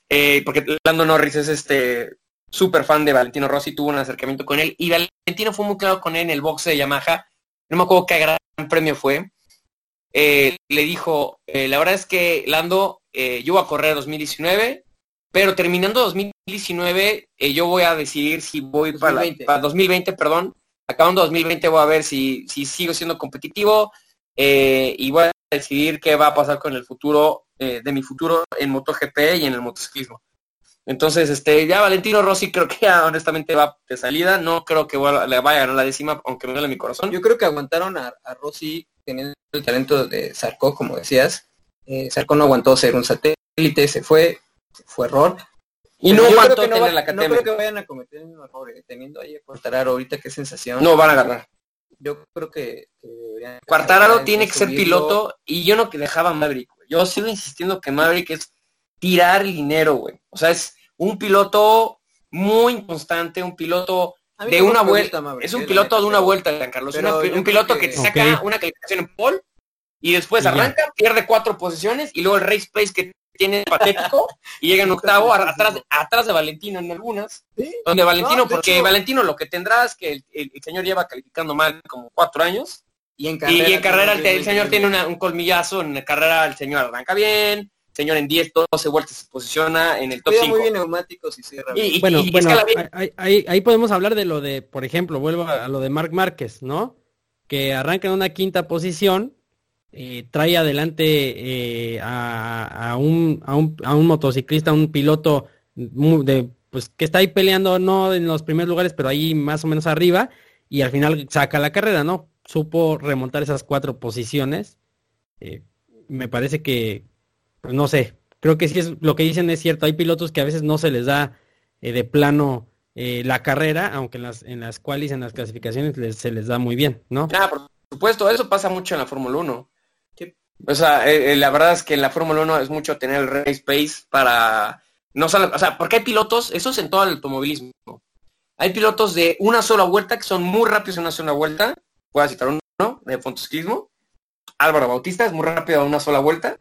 eh, porque Lando Norris es este súper fan de Valentino Rossi, tuvo un acercamiento con él, y Valentino fue muy claro con él en el boxe de Yamaha, no me acuerdo qué gran premio fue, eh, le dijo, eh, la verdad es que Lando, eh, yo voy a correr 2019, pero terminando 2019, eh, yo voy a decidir si voy para, la- 2020. para 2020, perdón, acabando 2020 voy a ver si, si sigo siendo competitivo y voy a decidir qué va a pasar con el futuro, de mi futuro en MotoGP y en el motociclismo. Entonces, este, ya Valentino Rossi creo que ya honestamente va de salida, no creo que le vaya a ganar la décima, aunque me duele mi corazón. yo creo que aguantaron a, a Rossi teniendo el talento de Zarco, como decías. Eh, Zarco no aguantó ser un satélite, se fue, fue error. y no aguantó no tener va- la No KTM. creo que vayan a cometer el mismo error, eh, teniendo ahí a Quartararo ahorita, qué sensación. No van a agarrar. Yo creo que, que deberían- Quartararo tiene que ser piloto y yo no que dejaba a Maverick. güey. Yo sigo insistiendo que Maverick es tirar dinero, güey. O sea, es un piloto muy inconstante, un piloto de una vuelta. Es un piloto de una vuelta, Carlos. un piloto que, te saca una calificación en pole y después arranca, pierde cuatro posiciones y luego el race pace que tiene patético y llega en [LAUGHS] octavo atrás, atrás de Valentino en algunas. Donde Valentino, porque Valentino lo que tendrá es que el, señor lleva calificando mal como cuatro años. Y en carrera, el, señor tiene un colmillazo, en carrera el señor arranca bien, señor en 10, 12 vueltas se posiciona en el top 5. muy bien neumáticos y cierra y, bueno, bueno ahí, podemos hablar de lo de, por ejemplo, vuelvo a, lo de Marc Márquez, ¿no? Que arranca en una quinta posición, eh, trae adelante eh, a, un, a, un, a un motociclista, un piloto de, pues que está ahí peleando, no en los primeros lugares, pero ahí más o menos arriba, y al final saca la carrera, ¿no? Supo remontar esas cuatro posiciones. Eh, me parece que, pues no sé, creo que sí es lo que dicen es cierto. Hay pilotos que a veces no se les da eh, de plano eh, la carrera, aunque en las, en las cuales, en las clasificaciones se les da muy bien, ¿no? Ah, por supuesto, eso pasa mucho en la Fórmula 1. O sea, eh, la verdad es que en la Fórmula 1 es mucho tener el race pace para... No solo, o sea, porque hay pilotos, eso es en todo el automovilismo. Hay pilotos de una sola vuelta que son muy rápidos en una sola vuelta. Voy a citar uno de fontosquismo. Álvaro Bautista es muy rápido en una sola vuelta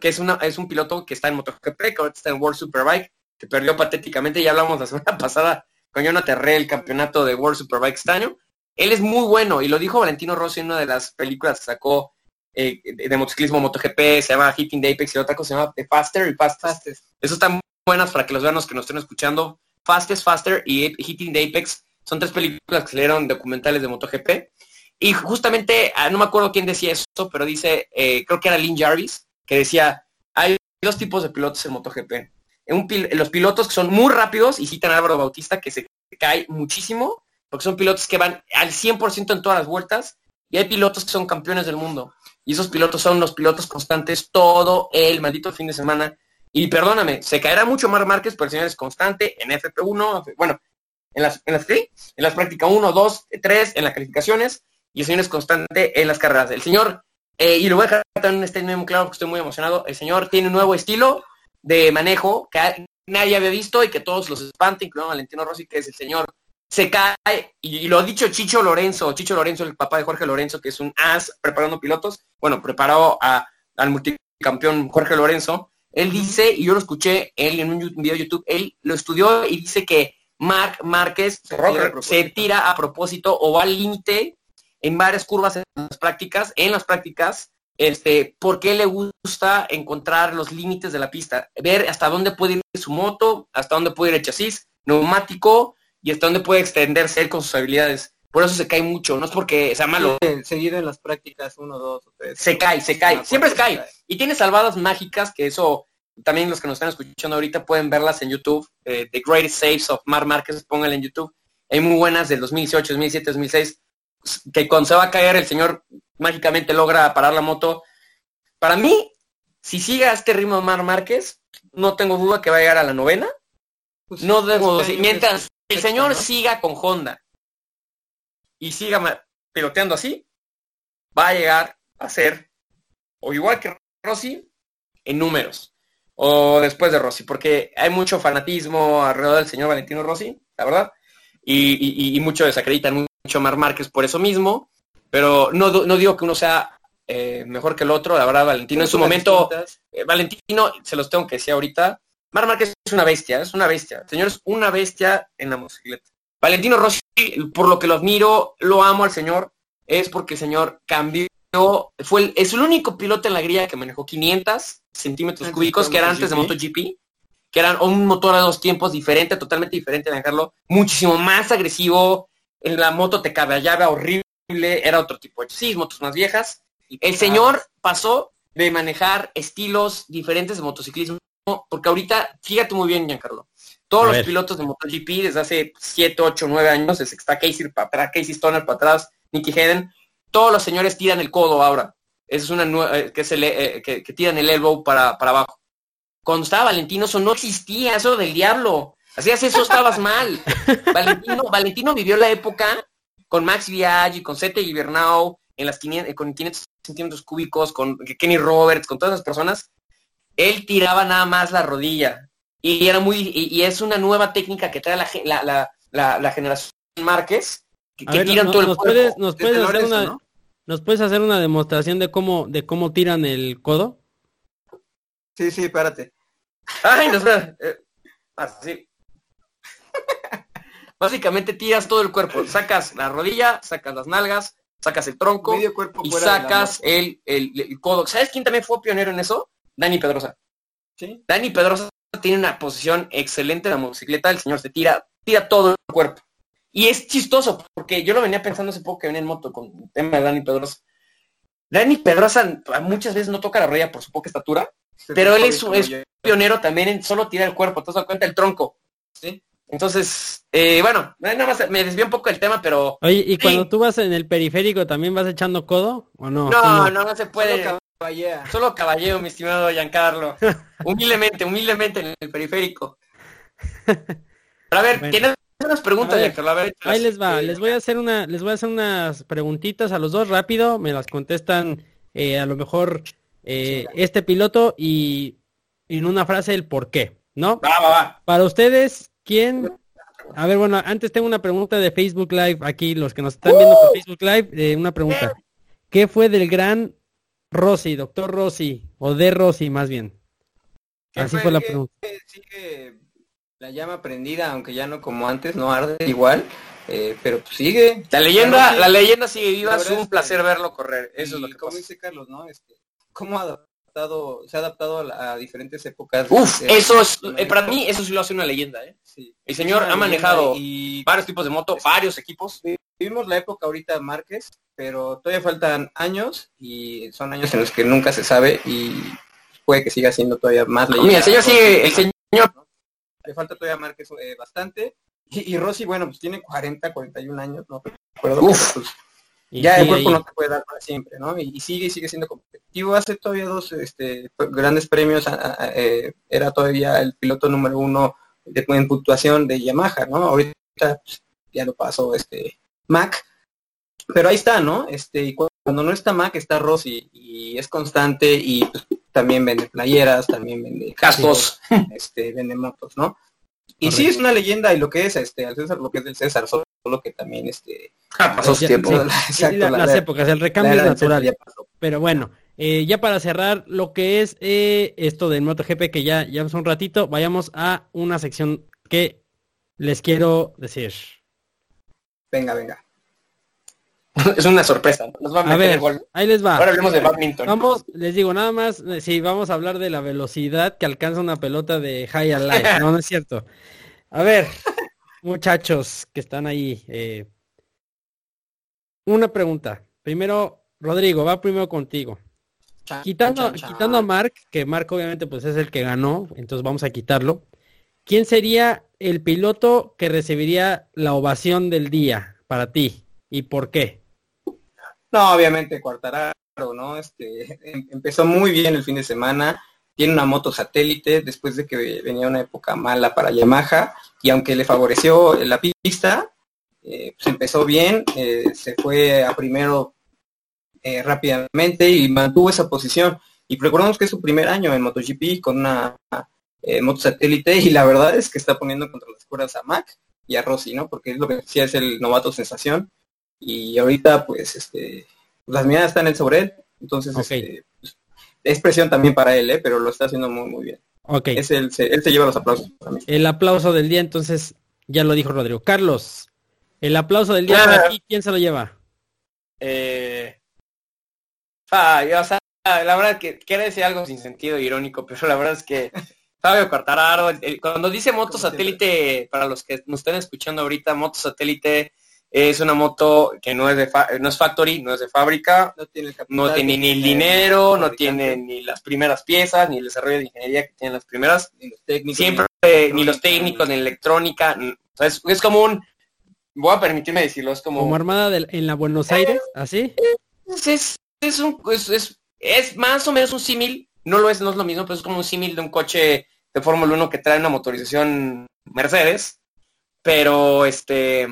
que es, una, es un piloto que está en MotoGP, que ahorita está en World Superbike, que perdió patéticamente, ya hablamos la semana [LAUGHS] pasada con Jonathan Terré el campeonato de World Superbike este año. Él es muy bueno, y lo dijo Valentino Rossi en una de las películas que sacó eh, de motociclismo MotoGP, se llama Hitting the Apex y otra cosa se llama Faster y Fast Fastest. Eso están buenas para que los vean los que nos estén escuchando. Fastest, Faster y Hitting the Apex son tres películas que salieron documentales de MotoGP. Y justamente, ah, no me acuerdo quién decía eso, pero dice, eh, creo que era Lynn Jarvis, que decía, hay dos tipos de pilotos en MotoGP. los pilotos que son muy rápidos, y citan a Álvaro Bautista, que se cae muchísimo, porque son pilotos que van al 100% en todas las vueltas, y hay pilotos que son campeones del mundo. Y esos pilotos son los pilotos constantes todo el maldito fin de semana. Y perdóname, se caerá mucho más Márquez, pero el señor es constante en FP1, bueno, en las, en las, en las prácticas 1, 2, 3, en las calificaciones, y el señor es constante en las carreras. El señor eh, y lo voy a dejar también este muy claro porque estoy muy emocionado. El señor tiene un nuevo estilo de manejo que nadie había visto y que todos los espanta, incluyendo Valentino Rossi, que es el señor. Se cae, y, lo ha dicho Chicho Lorenzo, Chicho Lorenzo, el papá de Jorge Lorenzo, que es un as preparando pilotos, bueno, preparó a, al multicampeón Jorge Lorenzo, él dice, y yo lo escuché él en un video de YouTube, él lo estudió y dice que Marc Márquez se tira a propósito o va al límite en varias curvas en las prácticas, en las prácticas, este, por qué le gusta encontrar los límites de la pista, ver hasta dónde puede ir su moto, hasta dónde puede ir el chasis, neumático y hasta dónde puede extenderse él con sus habilidades. Por eso se cae mucho, no es porque sea malo. Seguido en las prácticas, uno, dos tres. Se cae, se cae, siempre se cae. Y tiene salvadas mágicas, que eso también los que nos están escuchando ahorita pueden verlas en YouTube. Eh, The Greatest Saves of Mar Márquez, pónganle en YouTube. Hay muy buenas del 2018, 2007, 2006 que cuando se va a caer el señor mágicamente logra parar la moto. Para mí, si sigue a este ritmo Mar Márquez, no tengo duda que va a llegar a la novena. Pues, no debo mientras el señor siga con Honda y siga peloteando así, va a llegar a ser o igual que Rossi en números o después de Rossi, porque hay mucho fanatismo alrededor del señor Valentino Rossi, la verdad, y, y mucho desacreditan mucho Mar Márquez por eso mismo, pero no, no digo que uno sea eh, mejor que el otro, la verdad, Valentino en su momento, eh, Valentino, se los tengo que decir ahorita, Mar Márquez es una bestia, es una bestia, señor es una bestia en la motocicleta. Valentino Rossi, por lo que lo admiro, lo amo al señor, es porque el señor cambió, fue el, es el único piloto en la grilla que manejó 500 centímetros cúbicos, que era antes de MotoGP, que eran un motor a dos tiempos diferente, totalmente diferente de manejarlo, muchísimo más agresivo, la moto te caballaba horrible, era otro tipo de chasis, motos más viejas. El señor pasó de manejar estilos diferentes de motociclismo, porque ahorita, fíjate muy bien, Giancarlo, todos los pilotos de MotoGP desde hace 7, 8, 9 años, desde que está Casey para atrás, Casey Stoner para atrás, Nicky Hedden, todos los señores tiran el codo ahora. es una nueva, eh, que, se le, eh, que, tiran el elbow para, para abajo. Cuando estaba Valentino, eso no existía, eso del diablo. Hacías eso, estabas mal. Valentino, Valentino vivió la época con Max Viaggi, con Sete Gibernau, en las 500, con 500 centímetros cúbicos, con Kenny Roberts, con todas esas personas. Él tiraba nada más la rodilla. Y era muy, y, es una nueva técnica que trae la, la, la, la generación Márquez, que, A que ver, tiran no- todo el nos, cuerpo. puedes, nos, puedes hacer una, ¿no? ¿Nos puedes hacer una demostración de cómo, de cómo tiran el codo? Sí, sí, espérate. Ay, no sé. eh, así. Básicamente tiras todo el cuerpo. Sacas la rodilla, sacas las nalgas, sacas el tronco Medio cuerpo y sacas el, el, el codo. ¿Sabes quién también fue pionero en eso? Dani Pedrosa. Sí. Dani Pedrosa tiene una posición excelente en la motocicleta. El señor se tira, tira todo el cuerpo. Y es chistoso, porque yo lo venía pensando hace poco que venía en moto con el tema de Dani Pedrosa. Dani Pedrosa muchas veces no toca la rodilla por su poca estatura, Se pero él es, es pionero también en solo tirar el cuerpo, te das cuenta el tronco. Sí. Entonces, eh, bueno, nada más me desvié un poco del tema, pero Oye, ¿y Sí. cuando tú vas en el periférico también vas echando codo o no? no, no, no se puede. Solo caballea. Solo caballero, mi estimado Giancarlo. [LAUGHS] Humildemente, humildemente en el periférico. [LAUGHS] Pero a ver, Bueno. ¿tienes unas preguntas, A ver? A ver, Ahí les va, eh, les voy a hacer una, les voy a hacer unas preguntitas a los dos rápido, me las contestan eh, a lo mejor eh, este piloto y, y en una frase el por qué, ¿no? Va, va, va. Para ustedes, ¿quién? A ver, bueno, antes tengo una pregunta de Facebook Live aquí, los que nos están viendo por Facebook Live, eh, una pregunta. ¿Qué fue del gran Rossi, doctor Rossi, o de Rossi más bien? ¿Qué Así fue la que pregunta. Sigue la llama prendida, aunque ya no como antes, no arde igual, eh, pero pues sigue. La leyenda, la leyenda sigue viva, es un placer verlo correr. Eso es lo que como pasa. dice Carlos, ¿no? Este, cómo ha adaptado, se ha adaptado a, diferentes épocas. Uf, de- eso es, eh, para mí eso sí lo hace una leyenda, ¿eh? Sí. El señor ha manejado y varios tipos de moto, varios equipos. vivimos la época ahorita Márquez, pero todavía faltan años y son años en los que nunca se sabe y puede que siga siendo todavía más leyenda. Mira, el señor sigue, el señor Le falta todavía a Márquez eh, bastante. Y, y Rossi, bueno, pues tiene 40, 41 años, ¿no? Recuerdo, Uf. pero, pues, Y ya el sigue cuerpo ahí. no te puede dar para siempre, ¿no? Y, y sigue y sigue siendo competitivo. Hace todavía dos este, grandes premios. a- a- a- eh, era todavía el piloto número uno de, en puntuación de Yamaha, ¿no? Ahorita ya lo pasó este Mac. Pero ahí está, ¿no? Este, y cu- cuando no está Mac, está Rossi y es constante y pues, también vende playeras, también vende [LAUGHS] Cascos. este, vende motos, ¿no? Y sí es una leyenda y lo que es este al César lo que es del César, solo que también este Ah, pasó su Ya- tiempo. sí. [LAUGHS] exacto, La- la- las la- épocas, el la recambio es natural. ya pasó. Pero bueno, eh, ya para cerrar lo que es eh, esto del MotoGP, que ya llevamos un ratito, vayamos a una sección que les quiero decir. Venga, venga. [LAUGHS] es una sorpresa. Nos va a el ver, gol. ahí les va. Ahora hablemos de badminton. Vamos, les digo, nada más, eh, sí, vamos a hablar de la velocidad que alcanza una pelota de High Alive. No, no es cierto. A ver, [LAUGHS] muchachos que están ahí, eh, una pregunta. Primero, Rodrigo, va primero contigo. Quitando, quitando a Mark, que Mark obviamente pues es el que ganó, entonces vamos a quitarlo. ¿Quién sería el piloto que recibiría la ovación del día para ti? ¿Y por qué? No, obviamente Cuartararo, ¿no? Este em- empezó muy bien el fin de semana. Tiene una moto satélite después de que venía una época mala para Yamaha y aunque le favoreció la pista, eh, pues empezó bien, eh, se fue a primero eh, rápidamente y mantuvo esa posición. Y recordemos que es su primer año en MotoGP con una eh, moto satélite y la verdad es que está poniendo contra las cuerdas a Mac y a Rossi, ¿no? Porque es lo que decía, es el novato sensación y ahorita pues este las miradas están en sobre él, entonces este, pues, es presión también para él, ¿eh? pero lo está haciendo muy muy bien. Ok, Es el, se, él se lleva los aplausos para mí. el aplauso del día, entonces ya lo dijo Rodrigo. Carlos, el aplauso del día Ah. para ti, ¿quién se lo lleva? Eh... Yo, o sea, la verdad que quiere decir algo sin sentido irónico, pero la verdad es que Fabio el- cuando dice moto satélite, para los que nos estén escuchando ahorita, moto satélite es una moto que no es de fa- no es factory, no es de fábrica, No tiene el capital no que tiene ni el dinero, no tiene ni las primeras piezas, ni el desarrollo de ingeniería que tienen las primeras, ni los técnicos, siempre ni- eh, ni los técnicos, ni la electrónica, n- o sea, es, es como un, voy a permitirme decirlo, es como, Como armada en la Buenos Aires, ¿así? es, es, es un, es, es, es más o menos un símil, no lo es, no es lo mismo, pero es como un símil de un coche de Fórmula 1 que trae una motorización Mercedes, pero este,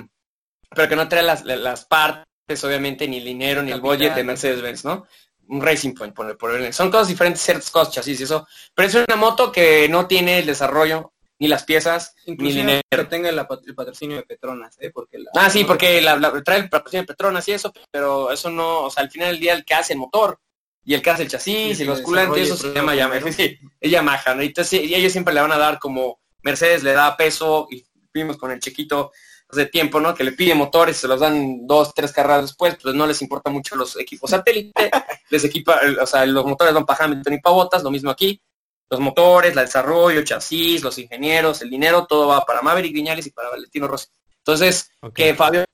pero que no trae las, las partes, obviamente, ni el dinero, ni el budget de Mercedes-Benz, ¿no? Un Racing Point, por, por, son cosas diferentes, ciertas cosas, chasis y eso, pero es una moto que no tiene el desarrollo ni las piezas, ni dinero. que tenga el, patrocinio de Petronas, ¿eh? Porque ah, sí, porque la, trae el patrocinio de Petronas y eso, pero eso no, o sea, al final del día el que hace el motor y el que hace el chasis y los culantes, eso se llama Yamaha, [LAUGHS] sí, es Yamaha, ¿no? Entonces, y ellos siempre le van a dar como Mercedes le da peso y vimos con el chiquito de tiempo, ¿no? Que le pide motores, se los dan dos, tres carreras después, pues no les importa mucho los equipos satélite, [LAUGHS] les equipa, o sea, los motores van para Hamilton y para Botas, lo mismo aquí, los motores, el desarrollo, chasis, los ingenieros, el dinero, todo va para Maverick Viñales y para Valentino Rossi. Entonces, que Fabio,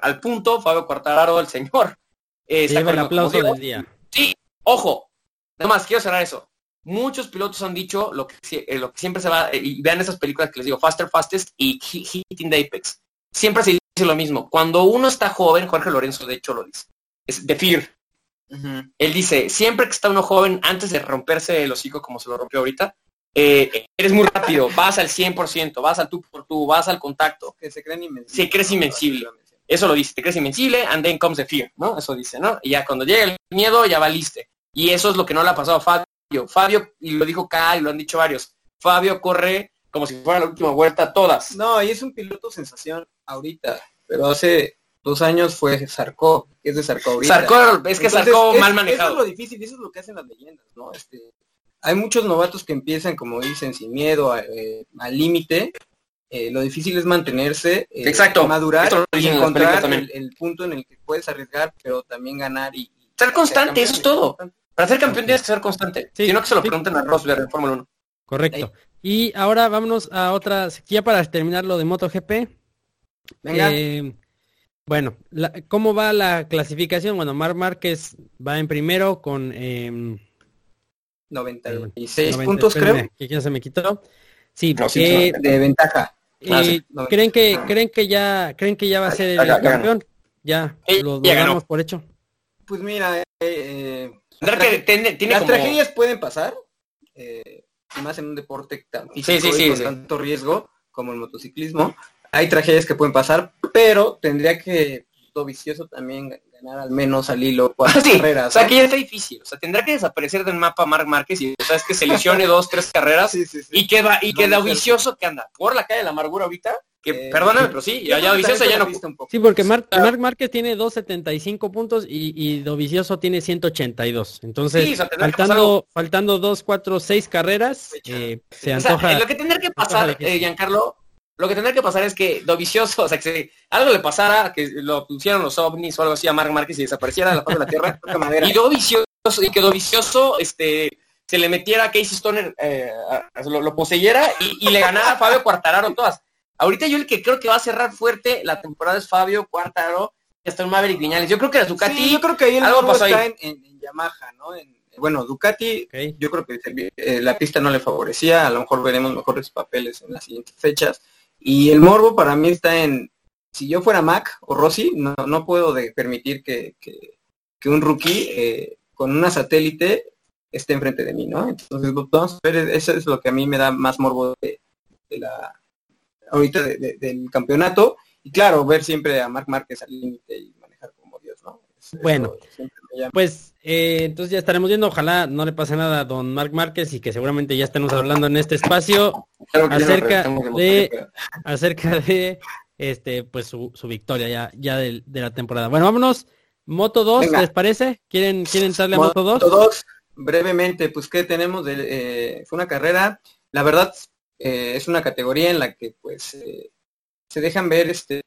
al punto, Fabio Cuartararo, el señor, eh, el aplauso del día. Sí, ojo, nada más quiero cerrar eso. Muchos pilotos han dicho lo que, eh, lo que siempre se va, eh, y vean esas películas que les digo, Faster, Fastest y Hitting the Apex. Siempre se dice lo mismo. Cuando uno está joven, Jorge Lorenzo de hecho lo dice, es de fear. Él dice, siempre que está uno joven, antes de romperse el hocico como se lo rompió ahorita, eh, eres muy rápido, vas al 100%, vas al tú por tú, vas al contacto. Que se creen invencible. Se crees invencible. Eso lo dice, te crees invencible and then comes the fear, ¿no? Eso dice, ¿no? Y ya cuando llega el miedo, ya valiste. Y eso es lo que no le ha pasado a Fabio. Fabio, y lo dijo Kai, lo han dicho varios, Fabio corre como si fuera la última vuelta todas. No, y es un piloto sensación ahorita, pero hace dos años fue Sarko, que es de Sarko ahorita. es que Sarko mal manejado. Eso es lo difícil, eso es lo que hacen las leyendas, ¿no? Este, hay muchos novatos que empiezan, como dicen, sin miedo, eh, al límite. Eh, lo difícil es mantenerse, eh, Exacto. madurar y encontrar el, punto en el que puedes arriesgar, pero también ganar y... ser constante, eso es todo. Para ser campeón tienes que ser constante. Si no que se lo pregunten a Rosberg en Fórmula 1. Correcto. Y ahora vámonos a otra sequía para terminar lo de MotoGP. Venga. Eh, bueno, ¿cómo va la clasificación? Bueno, Mar Márquez va en primero con 96 em, puntos, creo. Que ya se me quitó. Sí, eh, de ventaja. Eh, ¿Creen que creen que ya creen que ya va a ser el campeón? Ya lo damos por hecho. Pues mira, eh, las tragedias pueden pasar, eh, más en un deporte tan físico y con tanto riesgo como el motociclismo. Hay tragedias que pueden pasar, pero tendría que todo vicioso también ganar al menos al hilo cuatro [LAUGHS] carreras. O sea, que ya está difícil. O sea, tendrá que desaparecer del mapa Marc Márquez y sabes que se lesione dos, tres carreras y queda y queda vicioso que anda por la calle de la amargura ahorita que, eh, perdóname, [LAUGHS] pero sí, ya, Dovicioso ya no. Sí, porque Marc Márquez tiene 275 puntos y, y Dovicioso tiene 182. Entonces, faltando, faltando 2, 4, 6 carreras, eh, se antoja. lo que tendría que pasar, eh, Giancarlo, lo que tendría que pasar es que Dovicioso, [LAUGHS] o sea, que algo le pasara, que lo pusieran los ovnis o algo así a Marc Márquez y desapareciera de la faz de la tierra, [LAUGHS] y Dovicioso, y que Dovicioso, este se le metiera a Casey Stoner, eh, lo, poseyera y, y, le ganara a Fabio Cuartararo todas. Ahorita yo el que creo que va a cerrar fuerte la temporada es Fabio Cuartaro y hasta el Maverick Viñales. Yo creo que la Ducati. yo creo que ahí el algo pasó está En, Yamaha, ¿no? bueno, Ducati, yo creo que eh, la pista no le favorecía. A lo mejor veremos mejores papeles en las siguientes fechas. Y el morbo para mí está en. Si yo fuera Mac o Rossi, no, no puedo de permitir que, que, un rookie eh, con una satélite esté enfrente de mí, ¿no? Entonces, vamos a ver, eso es lo que a mí me da más morbo de la, ahorita del campeonato. Y claro, ver siempre a Marc Márquez al límite y manejar como Dios, ¿no? bueno, pues eh, entonces ya estaremos viendo, ojalá no le pase nada a don Marc Márquez y que seguramente ya estemos hablando en este espacio acerca de [LAUGHS] acerca de este pues su, victoria ya, ya de, la temporada. Bueno, vámonos. Moto 2, ¿les parece? ¿Quieren, quieren entrarle a Moto 2? Moto 2, brevemente, pues ¿qué tenemos? De, eh, fue una carrera, la verdad, eh, es una categoría en la que pues se dejan ver este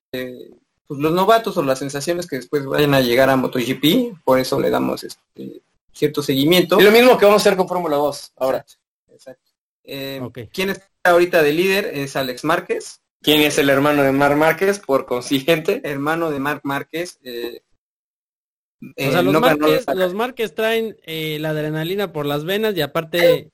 pues, los novatos o las sensaciones que después vayan a llegar a MotoGP, por eso le damos este cierto seguimiento. Y lo mismo que vamos a hacer con Fórmula 2 ahora. Exacto. Eh, ¿Quién está ahorita de líder? Es Alex Márquez. ¿Quién es el hermano de Marc Márquez, por consiguiente? Hermano de Marc Márquez. o sea, los, Márquez, los Márquez traen la adrenalina por las venas y aparte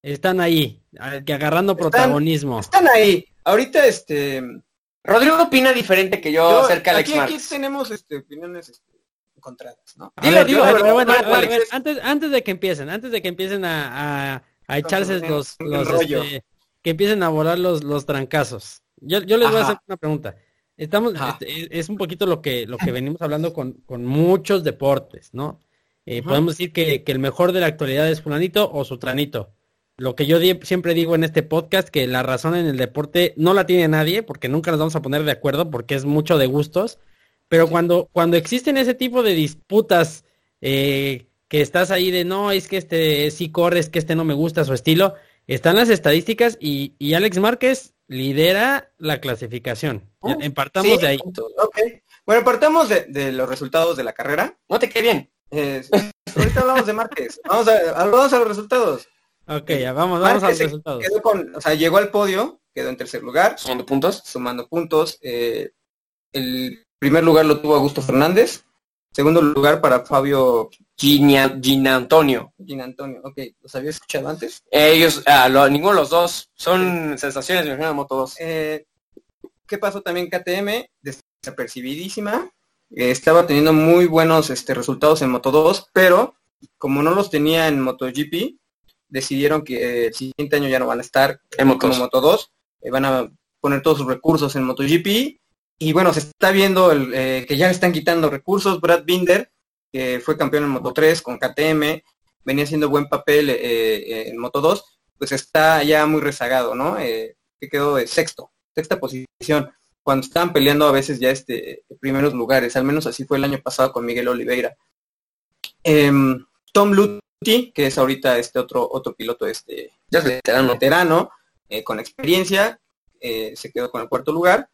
están ahí, agarrando protagonismo. Están ahí. Ahorita este Rodrigo opina diferente que yo, acerca de Alex aquí, aquí tenemos este, opiniones este, encontradas, ¿no? antes, antes de que empiecen, antes de que empiecen a, a, echarse los, los este, que empiecen a volar los, los trancazos. Yo, yo les voy a hacer una pregunta. Estamos, este, es un poquito lo que, lo que venimos hablando con, con muchos deportes, ¿no? Eh, podemos decir que, que, el mejor de la actualidad es fulanito o sutranito lo que yo siempre digo en este podcast, que la razón en el deporte no la tiene nadie, porque nunca nos vamos a poner de acuerdo, porque es mucho de gustos, pero cuando, cuando existen ese tipo de disputas, eh, que estás ahí de, no, es que este sí corre, es que este no me gusta su estilo, están las estadísticas y, y Alex Márquez lidera la clasificación. Partamos de ahí. Bueno, partamos de, los resultados de la carrera. No te quede bien. [LAUGHS] ahorita hablamos de Márquez. Vamos a, vamos a los resultados. Ok, ya vamos, vamos a los resultados. o sea, llegó al podio, quedó en tercer lugar. Sumando puntos. Sumando puntos. Eh, el primer lugar lo tuvo Augusto Fernández. Segundo lugar para Fabio Gin, Antonio. Gin Antonio, ok. ¿Los había escuchado antes? Ellos, ah, ninguno de los dos. Son sensaciones de la Moto 2. Eh, ¿Qué pasó también KTM? Desapercibidísima. Eh, estaba teniendo muy buenos este, resultados en Moto 2, pero como no los tenía en MotoGP, decidieron que eh, el siguiente año ya no van a estar en Moto, Moto 2. van a poner todos sus recursos en MotoGP. Y bueno, se está viendo el, que ya le están quitando recursos. Brad Binder que fue campeón en Moto 3 con KTM, venía haciendo buen papel eh, eh, en Moto 2, pues está ya muy rezagado, ¿no? Eh, que quedó de sexto, sexta posición, cuando estaban peleando a veces ya este primeros lugares, al menos así fue el año pasado con Miguel Oliveira. Em, Tom Lutti, que es ahorita este otro otro piloto, este ya veterano, veterano con experiencia, se quedó con el cuarto lugar.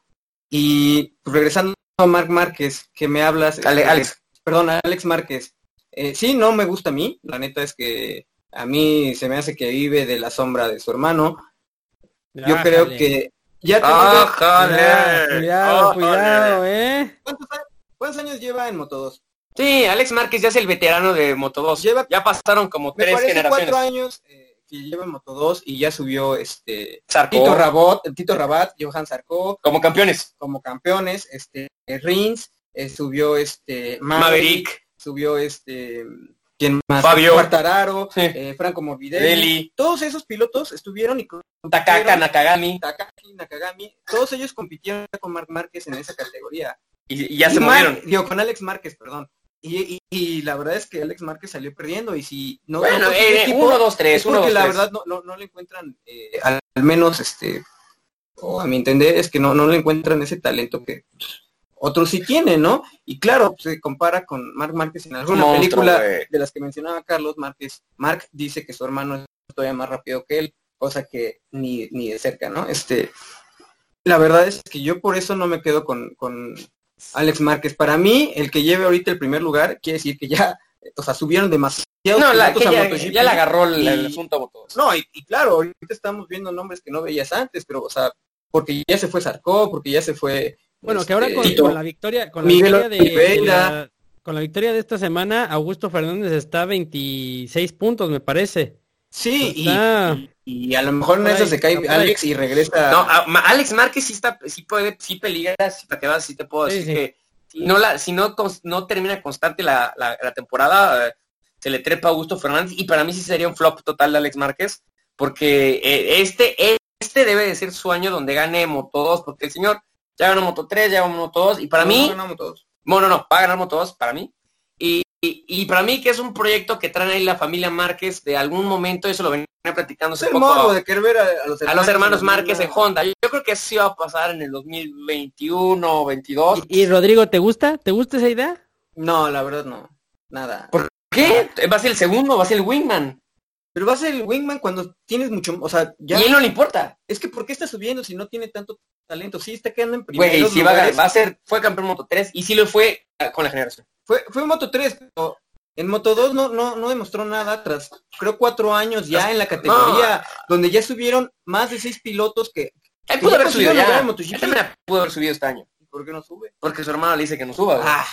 Y pues, regresando a Marc Márquez, que me hablas, Alex, perdón, Alex Márquez. Eh, sí, no me gusta a mí, la neta es que a mí se me hace que vive de la sombra de su hermano. Yo creo que ya te Cuidado, cuidado, ¿eh? ¿Cuántos, años lleva en Moto 2? Sí, Alex Márquez ya es el veterano de Moto 2. Lleva, ya pasaron como tres generaciones. cuatro años eh, que lleva Moto 2 y ya subió este Tito Rabot, Tito Rabat, Johan Sarko. Como campeones. Como campeones, este Rins, eh, subió este Maverick, subió este ¿quién más? Fabio Quartararo, eh, Franco Morbidelli, todos esos pilotos estuvieron y Takaka Nakagami, Takaki Nakagami, todos ellos compitieron con Marc Márquez en esa categoría. Y, ya se movieron. Digo, con Alex Márquez, perdón. Y, la verdad es que Alex Márquez salió perdiendo y si no bueno eh, uno dos tres es porque la verdad no, no, no le encuentran al, menos este o a mi entender es que no no le encuentran ese talento que otros sí tienen, ¿no? Y claro, se compara con Marc Márquez en alguna película de las que mencionaba Carlos Márquez. Marc dice que su hermano es todavía más rápido que él, cosa que ni, ni de cerca, ¿no? Este, la verdad es que yo por eso no me quedo con, con Alex Márquez. Para mí, el que lleve ahorita el primer lugar quiere decir que ya, o sea, subieron demasiado. No, la, ya, ya, le agarró el, asunto a No, y, y, claro, ahorita estamos viendo nombres que no veías antes, pero, o sea, porque ya se fue Sarko, porque ya se fue bueno, que ahora este, con, la victoria, con la victoria de, con la victoria de esta semana, Augusto Fernández está a 26 puntos, me parece. Sí, y, a lo mejor en eso se cae Alex y regresa. No, Alex Márquez sí está, sí puede, sí peligra, si te vas, sí te puedo decir que si no la, si no, no termina constante la, la, temporada, se le trepa a Augusto Fernández y para mí sí sería un flop total de Alex Márquez, porque eh, este, este debe de ser su año donde gane Moto2, porque el señor ya ganó Moto 3, ya ganó Moto 2, y para mí... Bueno, no, va a ganar Moto 2, para mí. Y, y, para mí que es un proyecto que traen ahí la familia Márquez de algún momento, eso lo venía platicando hace poco. de querer ver a, los hermanos, a los hermanos Márquez en Honda. Yo, creo que eso iba a pasar en el 2021 o 22. ¿Y, ¿Y, Rodrigo, te gusta? ¿Te gusta esa idea? No, la verdad no. Nada. ¿Por qué? ¿Va a ser el segundo? ¿Va a ser el Wingman? Pero va a ser el wingman cuando tienes mucho, o sea, ya... Y él no le importa. Es que ¿por qué está subiendo si no tiene tanto talento? Sí, está quedando en primer Güey, si va, a ser, fue campeón Moto 3 y sí lo fue ah, con la generación. Fue, fue Moto 3, pero en Moto 2 no, no, no demostró nada tras, creo, cuatro años ya en la categoría, donde ya subieron más de seis pilotos que... Él pudo haber subido ya. Él pudo haber subido este año. ¿Por qué no sube? Porque su hermano le dice que no suba. Ah.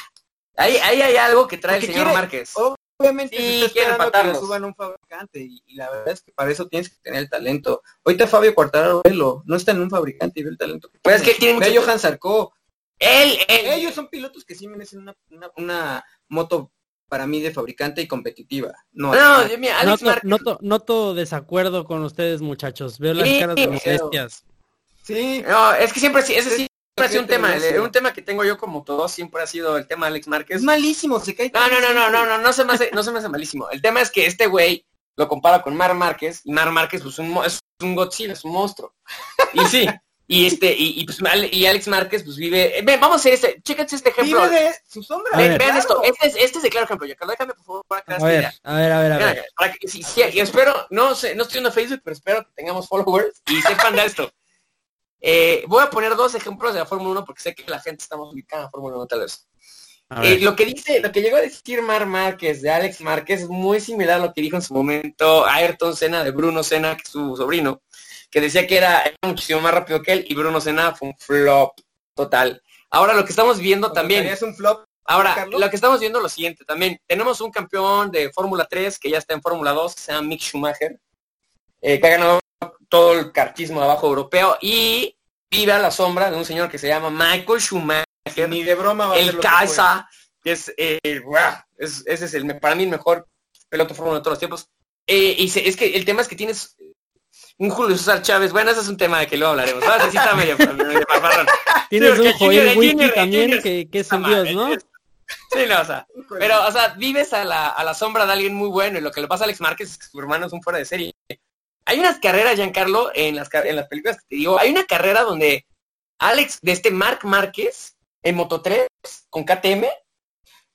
Ahí, ahí hay algo que trae el señor Márquez. Obviamente sí, esperando que lo suban un fabricante y, la verdad es que para eso tienes que tener el talento. Ahorita Fabio Quartararo no está en un fabricante y ve el talento que Pues es que tienen Ve Johan Sarko. Él, Ellos son pilotos que sí merecen una, una, moto para mí de fabricante y competitiva. No, no, mira, Alex noto, noto, desacuerdo con ustedes muchachos. Veo las caras de molestias. Sí. No, es que siempre sí, ese sí siempre un tema, un tema que tengo yo como todo siempre ha sido el tema de Alex Márquez. Es malísimo, se cae. No, no, no, no, no, no, no se me hace, no se me hace malísimo. El tema es que este güey lo compara con Mar Márquez, y Mar Márquez pues un, es un Godzilla, es un monstruo. Y sí, y este, y, pues y Alex Márquez pues vive, ven, vamos a hacer este, chéquense este ejemplo. Vive de su sombra. Vean, esto, este es, este es el claro ejemplo, yo déjame por favor para a ver, a ver, a ver, a ver. Para que, si, y espero, no sé, no estoy en Facebook, pero espero que tengamos followers y sepan de esto. Eh, voy a poner dos ejemplos de la Fórmula 1 porque sé que la gente está ubicada en la Fórmula 1 tal vez. Eh, lo que dice, lo que llegó a decir Mar Márquez de Alex Márquez es muy similar a lo que dijo en su momento Ayrton Senna de Bruno Senna, que es su sobrino, que decía que era, muchísimo más rápido que él y Bruno Senna fue un flop total. Ahora lo que estamos viendo también es un flop. Ahora, lo que estamos viendo es lo siguiente también. Tenemos un campeón de Fórmula 3 que ya está en Fórmula 2, que se llama Mick Schumacher, eh, que ha ganado todo el cartismo de abajo europeo y vive a la sombra de un señor que se llama Michael Schumacher ni de broma va el Casa, que es, eh, es, ese es el, para mí el mejor piloto fórmula de todos los tiempos. Eh, y es que el tema es que tienes un Julio César Chávez, bueno, ese es un tema de que luego hablaremos. ¿sabes? Sí está medio, [LAUGHS] medio Tienes un Joel Wiki también, que, que, es un dios, ¿no? Sí, no, o sea, pero, o sea, vives a la, a la sombra de alguien muy bueno y lo que le pasa a Alex Márquez es que su hermano es un fuera de serie. Hay unas carreras, Giancarlo, en las, en las películas que te digo, hay una carrera donde Alex, de este Mark Márquez, en Moto 3 con KTM.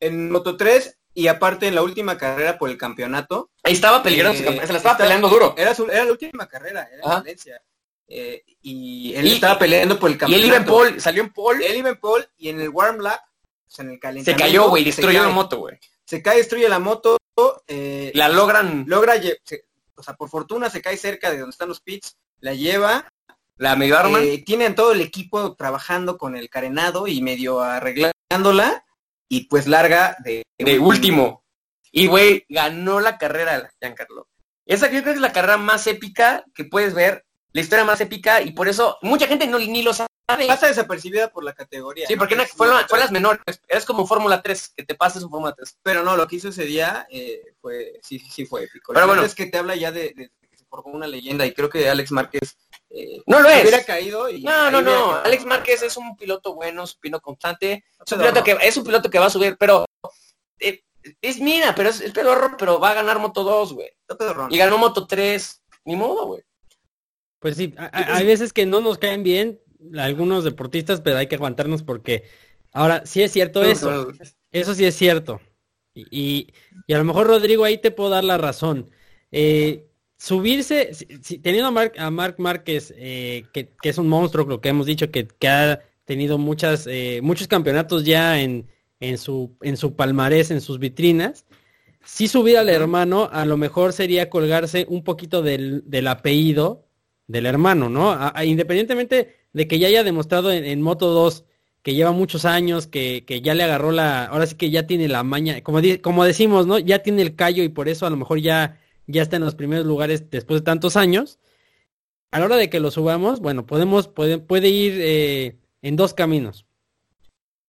En Moto 3 y aparte en la última carrera por el campeonato. Ahí estaba peligroso, eh, se la estaba, peleando duro. Era, era la última carrera, era en Valencia. Eh, y él estaba peleando por el campeonato. Y él iba en pole, salió en pole. Él iba en pole y en el warm lap, o sea, en el calentamiento. Se cayó, güey, destruyó la moto, güey. Se cae, destruye la moto. Eh, la logran. Logra, o sea, por fortuna se cae cerca de donde están los pits, la lleva la medio arma. Eh, tienen todo el equipo trabajando con el carenado y medio arreglándola y pues larga de, de último. Y güey, ganó la carrera Giancarlo. Esa creo que es la carrera más épica que puedes ver, la historia más épica y por eso mucha gente no ni lo sabe. Pasa desapercibida por la categoría. Sí, porque fue, las menores. Es como Fórmula 3, que te pases un Fórmula 3. Pero no, lo que hizo ese día eh, fue, sí, sí, fue épico. Pero bueno. Es que te habla ya de, de, que se formó una leyenda y creo que Alex Márquez eh, no lo es. Hubiera caído y no, no, no. Alex Márquez es un piloto bueno, es un piloto constante. Es un piloto, que, es un piloto que va a subir, pero eh, es mira, pero es, pedorro, pero va a ganar Moto 2, güey. Y ganó Moto 3. Ni modo, güey. Pues sí, hay veces que no nos caen bien algunos deportistas, pero hay que aguantarnos porque ahora sí es cierto eso. Eso sí es cierto. Y, y, a lo mejor Rodrigo ahí te puedo dar la razón. Eh, subirse, teniendo a Mark, a Mark Márquez, eh, que, es un monstruo, lo que hemos dicho, que, ha tenido muchas, eh, muchos campeonatos ya en, en, su, en su palmarés, en sus vitrinas, si subir al hermano, a lo mejor sería colgarse un poquito del, del apellido del hermano, ¿no? independientemente de que ya haya demostrado en, Moto 2 que lleva muchos años, que, que, ya le agarró la, ahora sí que ya tiene la maña, como, como decimos, ¿no? Ya tiene el callo y por eso a lo mejor ya ya está en los primeros lugares después de tantos años. A la hora de que lo subamos, bueno, podemos, puede, puede ir eh, en dos caminos.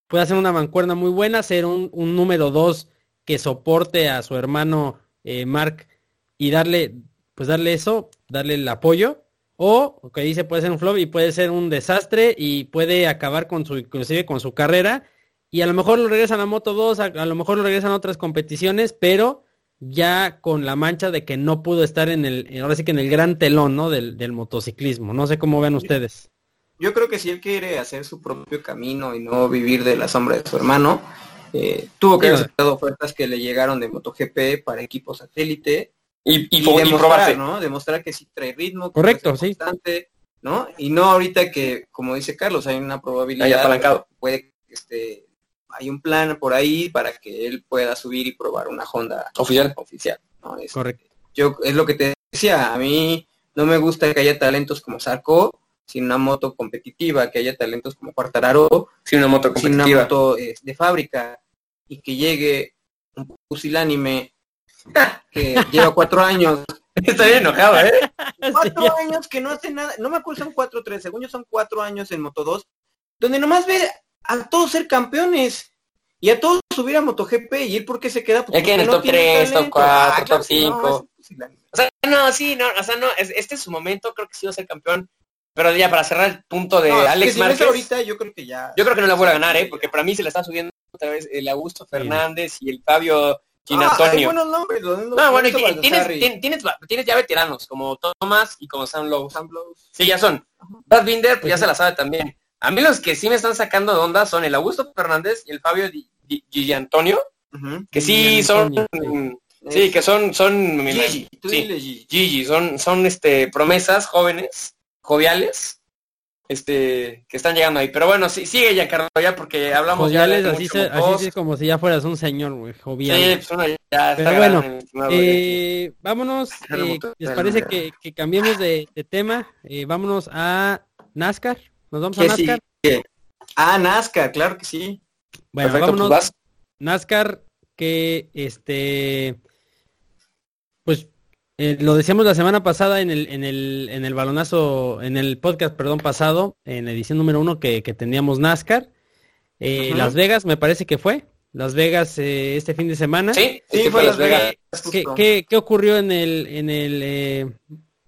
Puede hacer una mancuerna muy buena, ser un, número dos que soporte a su hermano eh, Mark y darle, pues darle eso, darle el apoyo. O, lo que dice, puede ser un flop y puede ser un desastre y puede acabar con su, inclusive con su carrera. Y a lo mejor lo regresan a Moto 2, a lo mejor lo regresan a otras competiciones, pero ya con la mancha de que no pudo estar en el, ahora sí que en el gran telón, ¿no? Del, del motociclismo. No sé cómo ven ustedes. Yo creo que si él quiere hacer su propio camino y no vivir de la sombra de su hermano, eh, tuvo que haber aceptado ofertas que le llegaron de MotoGP para equipos satélite y, y, demostrar, ¿no? Demostrar que sí trae ritmo, correcto, sí, ¿no? Y no ahorita que, como dice Carlos, hay una probabilidad puede este hay un plan por ahí para que él pueda subir y probar una Honda oficial. Oficial. ¿no? Es, Correcto. Yo, es lo que te decía, a mí no me gusta que haya talentos como Sarko sin una moto competitiva, que haya talentos como Cuartararo, sin una moto competitiva. Sin una moto eh, de fábrica, y que llegue un pusilánime [LAUGHS] que lleva cuatro años. [LAUGHS] Estoy enojado, ¿eh? [LAUGHS] Cuatro años que no hace nada, no me acuerdo, son cuatro, tres, según yo son cuatro años en Moto 2, donde nomás ve a todos ser campeones. Y a todos subir a MotoGP y él por qué se queda porque que en el top 3, top 4, top 5. o sea, no, sí, no, o sea, no, este es su momento, creo que sí va a ser campeón. Pero ya para cerrar el punto de Alex Márquez. ahorita yo creo que ya. Yo creo que no la vuelve a ganar, eh, porque para mí se la está subiendo otra vez el Augusto Fernández y el Fabio Gin Ah, hay Antonio. buenos nombres, los- los- No, bueno, y tienes, tienes, tienes ya veteranos, como Thomas y como Sam Lowe. Sam. Sí, ya son. Brad Binder, pues ya se la sabe también. A mí los que sí me están sacando de onda son el Augusto Fernández y el Fabio Di, Di- Gigi Antonio, que sí Gigi son, Antonio, sí, que son, son, Gigi, tú sí, Gigi. Gigi, son, son este promesas jóvenes, joviales, este, que están llegando ahí. Pero bueno, sí, sigue ya, Carlos, ya porque hablamos ya Joviales, de así, se, así es como si ya fueras un señor, güey, Sí, pues uno ya está Pero grande bueno. Eh, vámonos, eh, ¿les parece que, que cambiemos de, de tema? Eh, vámonos a NASCAR. ¿Nos vamos a ¿Qué NASCAR? sigue? Ah, NASCAR, claro que sí. Bueno, Perfecto, vámonos. pues vas. NASCAR que este pues eh, lo decíamos la semana pasada en el en el en el balonazo en el podcast perdón pasado en la edición número uno que, que teníamos NASCAR Eh. Las Vegas me parece que fue Las Vegas eh, este fin de semana Sí, Sí, fue Las Vegas. ¿Qué, qué, qué ocurrió en el en el eh,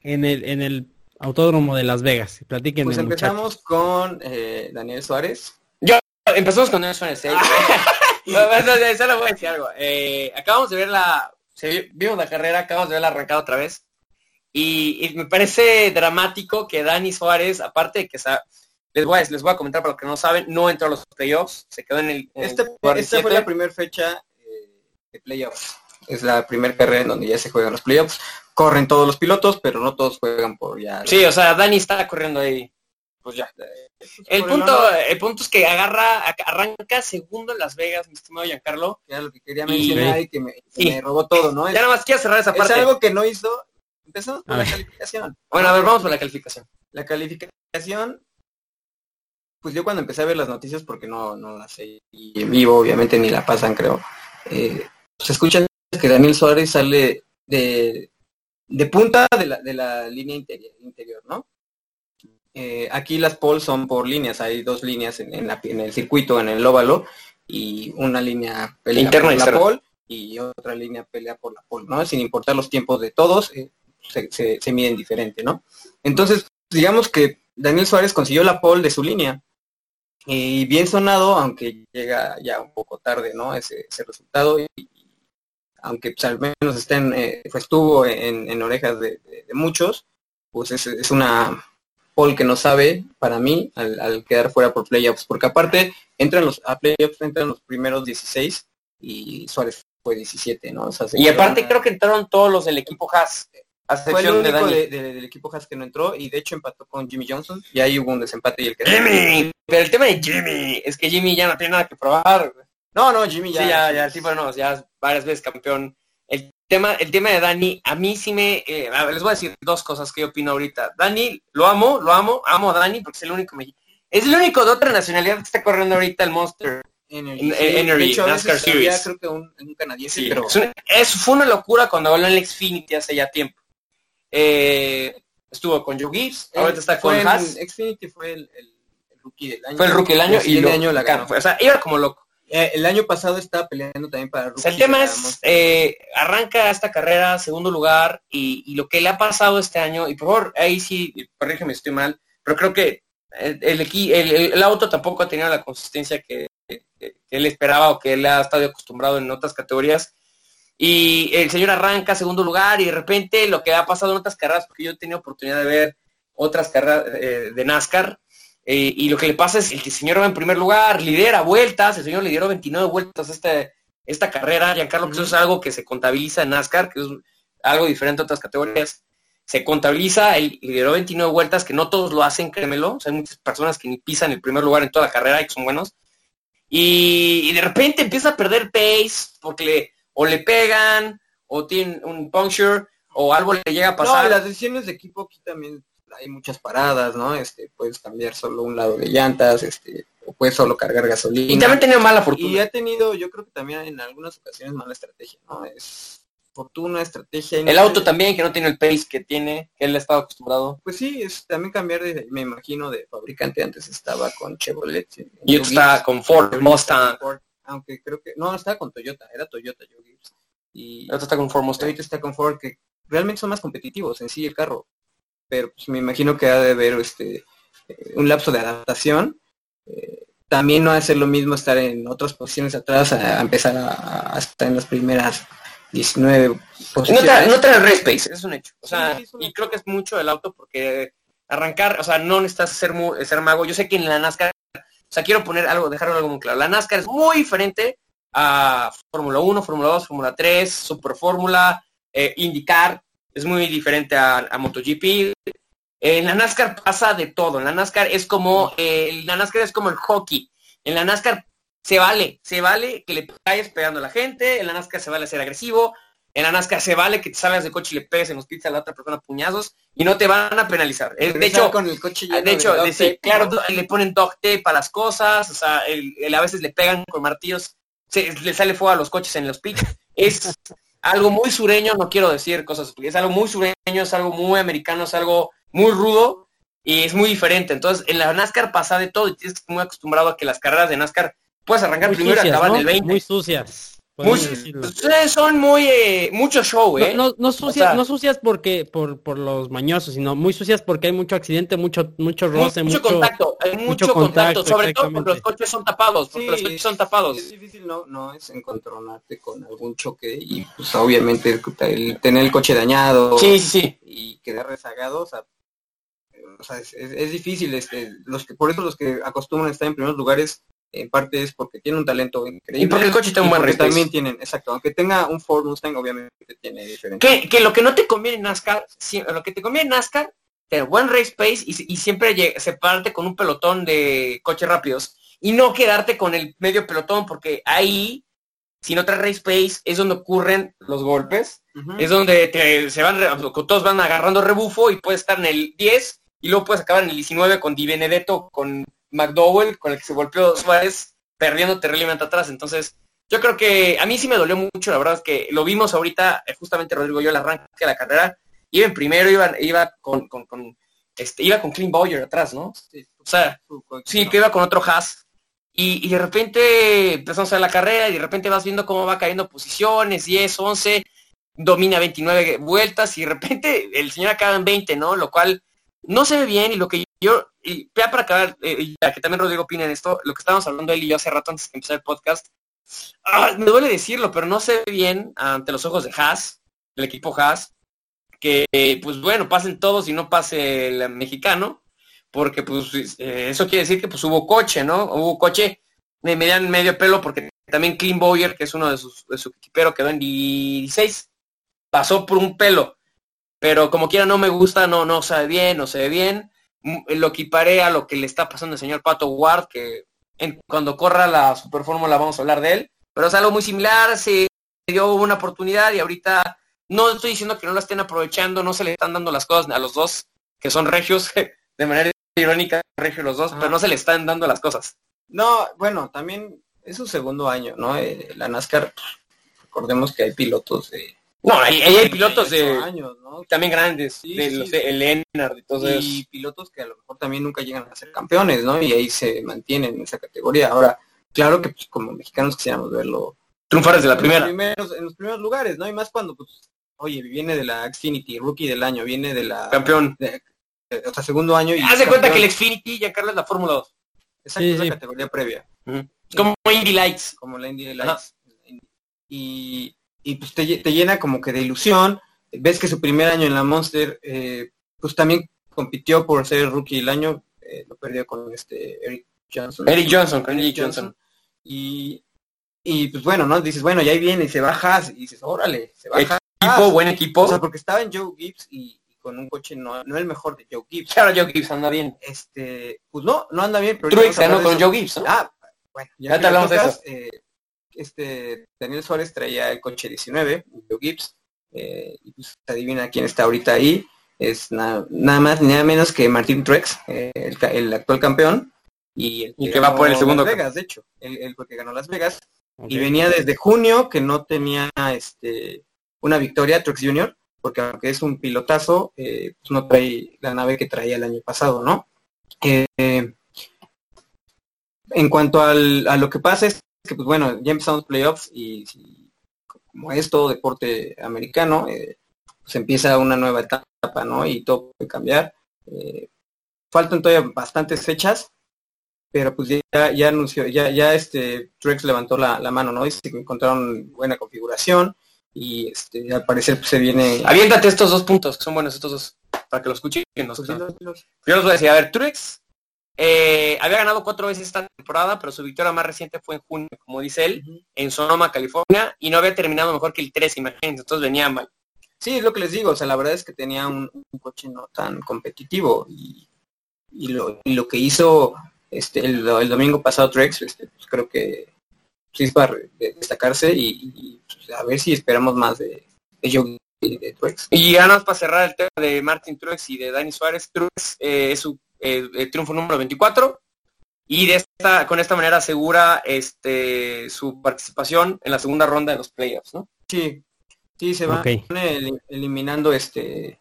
en el en el autódromo de Las Vegas platíquenme Pues muchachos. empezamos con eh, Daniel Suárez. Empezamos con eso en el seis. No, no, solo voy a decir algo. Eh, acabamos de ver la, se- vimos la carrera, acabamos de verla arrancada otra vez. Y, y me parece dramático que Dani Suárez, aparte de que les voy, a, les voy a comentar para los que no saben, no entró a los playoffs, se quedó en el, en el Este, lugar esta fue 17. la primera fecha eh, de playoffs. Es la primera carrera en donde ya se juegan los playoffs. Corren todos los pilotos, pero no todos juegan por ya. Sí, o sea, Dani está corriendo ahí. Pues ya. El por punto, el punto es que agarra, arranca segundo en Las Vegas, mi estimado Giancarlo. que era lo que quería mencionar y que me, que Sí. me robó todo, ¿no? Es, Ya nada más quiero cerrar esa es parte. algo que no hizo. Empezamos A con la ver. calificación. Bueno, a ver, vamos por la calificación. La calificación, pues yo cuando empecé a ver las noticias, porque no, no las sé en vivo, obviamente ni la pasan, creo, eh, se escucha que Daniel Suárez sale de, de punta de la, de la línea interior, interior ¿no? Eh, aquí las poles son por líneas, hay dos líneas en, en la- en el circuito, en el óvalo, y una línea pelea Interna por y la pole y otra línea pelea por la pole, ¿no? Sin importar los tiempos de todos, eh, se, se, se miden diferente, ¿no? Entonces, digamos que Daniel Suárez consiguió la pole de su línea. Y bien sonado, aunque llega ya un poco tarde, ¿no? Ese, ese resultado. Y, y aunque pues, al menos estén, eh, pues, estuvo en, en orejas de, de- de muchos, pues es, es una pole que no sabe para mí al, al quedar fuera por playoffs. Porque aparte, entran los, a playoffs entran los primeros 16 y Suárez fue 17, ¿no? O sea, se Y aparte creo que entraron todos los del equipo Haas, a fue el excepción de Dani. de- de- del equipo Haas que no entró y de hecho empató con Jimmy Johnson y ahí hubo un desempate y el que Jimmy, pero el tema de Jimmy es que Jimmy ya no tiene nada que probar. no no Jimmy ya sí, ya, ya, el tipo no, ya varias veces campeón. El tema, el tema de Dani, a mí sí me, eh, a ver, les voy a decir dos cosas que yo opino ahorita. Dani, lo amo, lo amo, amo a Dani porque es el único, es el único de otra nacionalidad que está corriendo ahorita el Monster. en el, En- sí, en- de en hecho, a NASCAR había, Series. creo que un, un canadiense Sí, pero es eso fue una locura cuando habló en el Xfinity hace ya tiempo. Eh, estuvo con Joe Gibbs, ahorita está con fue Haas. Xfinity fue el, el- el rookie del año Fue el rookie del año el y siguiente lo- año la ganó O sea, iba como loco. Eh, el año pasado estaba peleando también para O rookie sea, el tema es, eh, arranca esta carrera, segundo lugar, y, y lo que le ha pasado este año, y por favor, ahí sí, corrígeme si estoy mal, pero creo que el, el, el- el auto tampoco ha tenido la consistencia que, que- que él esperaba o que él ha estado acostumbrado en otras categorías. Y el señor arranca segundo lugar y de repente lo que ha pasado en otras carreras, porque yo he tenido oportunidad de ver otras carreras eh, de NASCAR, eh, y lo que le pasa es que el señor va en primer lugar, lidera vueltas, el señor lideró 29 vueltas este, esta carrera, Giancarlo, que eso es algo que se contabiliza en NASCAR, que es algo diferente a otras categorías. Se contabiliza, él lideró 29 vueltas, que no todos lo hacen, créemelo. O sea, hay muchas personas que ni pisan el primer lugar en toda la carrera y que son buenos. Y, y de repente empieza a perder pace porque le, o le pegan, o tiene un puncture, o algo le llega a pasar. no las decisiones de equipo aquí también hay muchas paradas no este puedes cambiar solo un lado de llantas este o puedes solo cargar gasolina y también tenía mala Y fortuna. ha tenido, yo creo que también en algunas ocasiones mala estrategia, ¿no? Es fortuna, estrategia. y El auto también, que no tiene el pace que tiene, que él ha estado acostumbrado. Pues sí, es también cambiar de, me imagino, de fabricante. Antes estaba con Chevrolet. Y está con Ford, Mustang. Ford, Aunque creo que, no, estaba con Toyota, era Toyota Joe Gibbs. Y Otro está con Ford Mustang. ahorita está con Ford, que realmente son más competitivos en sí el carro. Pero pues me imagino que ha de haber este un lapso de adaptación. eh, también no hace lo mismo estar en otras posiciones atrás a, empezar a, estar en las primeras 19 posiciones. No trae, no space, es un hecho. O sea, y creo que es mucho el auto porque arrancar, o sea, no necesitas ser, ser mago. Yo sé que en la NASCAR, o sea, quiero poner algo, dejarlo algo muy claro. La NASCAR es muy diferente a Fórmula 1, Fórmula 2, Fórmula 3, Super Fórmula, eh, IndyCar, es muy diferente a, MotoGP. En la NASCAR pasa de todo. En la NASCAR es como, eh, la NASCAR es como el hockey. En la NASCAR se vale, se vale que le caigas pegando a la gente, en la NASCAR se vale ser agresivo, en la NASCAR se vale que te salgas de coche y le pegues en los pies a la otra persona puñazos y no te van a penalizar. De hecho, con el coche de hecho, claro, le ponen dog para las cosas, o sea, a veces le pegan con martillos, se, le sale fuego a los coches en los pits. Es [LAUGHS] algo muy sureño, no quiero decir cosas, es algo muy sureño, es algo muy americano, es algo muy rudo y es muy diferente. Entonces, en la NASCAR pasa de todo y tienes que estar muy acostumbrado a que las carreras de NASCAR puedes arrancar primero y acabar en el 20. Muy sucias. Muy, son muy eh, mucho show, ¿eh? No, no, sucias, no sucias porque por, por los mañosos, sino muy sucias porque hay mucho accidente, mucho mucho roce, mucho, contacto, hay mucho, contacto, sobre todo porque los coches son tapados, porque los coches son tapados. Es difícil no, no es encontronarte con algún choque y pues obviamente el, tener el coche dañado sí, sí, y quedar rezagado, o sea, o sea es, es, difícil, este, los que por eso los que acostumbran a estar en primeros lugares en parte es porque tiene un talento increíble. Y porque el coche tiene un buen race también tienen, exacto, aunque tenga un Ford Mustang, obviamente tiene diferente. Que, que lo que no te conviene en NASCAR, lo que te conviene en NASCAR, tener buen race pace y, y siempre separarte con un pelotón de coches rápidos y no quedarte con el medio pelotón porque ahí, si no traes race pace, es donde ocurren los golpes, es donde se van, todos van agarrando rebufo y puedes estar en el 10 y luego puedes acabar en el 19 con Di Benedetto, con McDowell, con el que se golpeó Suárez, perdiendo terriblemente atrás. Entonces, yo creo que a mí sí me dolió mucho, la verdad es que lo vimos ahorita, eh, justamente Rodrigo, yo el arranque de la carrera, iba en primero, iba, iba con, con, este, iba con Clean Boyer atrás, ¿no? o sea, sí, que iba con otro Haas. Y, de repente empezamos a ver la carrera y de repente vas viendo cómo va cayendo posiciones, 10, 11, domina 29 vueltas y de repente el señor acaba en 20, ¿no? Lo cual no se ve bien y lo que yo, y ya para acabar, eh, ya que también Rodrigo opina en esto, lo que estábamos hablando él y yo hace rato antes de empezar el podcast, ah, me duele decirlo, pero no se ve bien ante los ojos de Haas, el equipo Haas, que pues bueno, pasen todos y no pase el mexicano, porque pues eh, eso quiere decir que pues hubo coche, ¿no? Hubo coche, me median medio pelo porque también Clean Boyer, que es uno de sus de su equipero, quedó en 16, pasó por un pelo, pero como quiera no me gusta, no, no sabe bien, no se ve bien, lo equiparé a lo que le está pasando al señor Pato Ward, que en, cuando corra la Super Fórmula vamos a hablar de él, pero es algo muy similar, se dio una oportunidad y ahorita no estoy diciendo que no la estén aprovechando, no se le están dando las cosas a los dos, que son regios, [LAUGHS] de manera irónica, regios los dos, pero no se le están dando las cosas. No, bueno, también es su segundo año, ¿no? Eh, la NASCAR, recordemos que hay pilotos de no, ahí, hay pilotos de años, ¿no? también grandes, de los de y pilotos que a lo mejor también nunca llegan a ser campeones, ¿no? Y ahí se mantienen en esa categoría. Ahora, claro que pues, como mexicanos quisiéramos verlo triunfar desde la primera. en los primeros lugares, ¿no? Y más cuando, pues, oye, viene de la Xfinity, rookie del año, viene de la... Campeón. o sea, segundo año. Y Haz de cuenta que el Xfinity ya Carlos es la Fórmula 2. Exacto, es la categoría previa. Como Indy Lights. Como la Indy Lights. Y y pues te, llena como que de ilusión. Ves que su primer año en la Monster, eh, pues también compitió por ser rookie del año, eh, lo perdió con este Eric Johnson. Eric Johnson, con Eric Johnson. Y, y pues bueno, ¿no? Dices, bueno, ya ahí viene y se baja y dices, órale, se baja. Equipo, buen equipo. O sea, porque estaba en Joe Gibbs y, con un coche no, no el mejor de Joe Gibbs. Claro, Joe Gibbs anda bien. Este, pues no, no anda bien. Pero Truex ganó con Joe Gibbs, Ah, bueno, ya, te hablamos de eso. Eh, este Daniel Suárez traía el coche 19, Joe Gibbs, eh, y pues adivina quién está ahorita ahí, es nada más ni nada menos que Martín Truex, eh, el, actual campeón, y el que, va por el segundo Las Vegas, de hecho, el, que ganó Las Vegas, y venía desde junio que no tenía este una victoria Truex Junior, porque aunque es un pilotazo, eh, pues no trae la nave que traía el año pasado, ¿no? en cuanto al, a lo que pasa es que pues bueno, ya empezamos playoffs y, como es todo deporte americano, eh, pues empieza una nueva etapa, ¿no? Y todo puede cambiar. Eh, faltan todavía bastantes fechas, pero pues ya, ya anunció, ya, ya este Trex levantó la, la mano, ¿no? Dice que encontraron buena configuración y este al parecer pues, se viene. Aviéntate estos dos puntos, que son buenos estos dos, para que los escuchen. No, Pues, sí, los- Yo les voy a decir, a ver, Truex eh, había ganado cuatro veces esta temporada, pero su victoria más reciente fue en junio, como dice él, en Sonoma, California, y no había terminado mejor que el 3, imagínense, entonces venía mal. Sí, es lo que les digo, o sea, la verdad es que tenía un, un coche no tan competitivo y, y, lo, y lo que hizo este el, el domingo pasado Trex, este, pues creo que sí es para de- destacarse y, y, pues, a ver si esperamos más de, de Joe y de Trex. Y ya nada más para cerrar el tema de Martin Truex y de Dani Suárez, Truex eh, es su eh, triunfo número 24 y de esta, con esta manera asegura este, su participación en la segunda ronda de los playoffs, ¿no? Sí, sí, se van Ok. el- eliminando este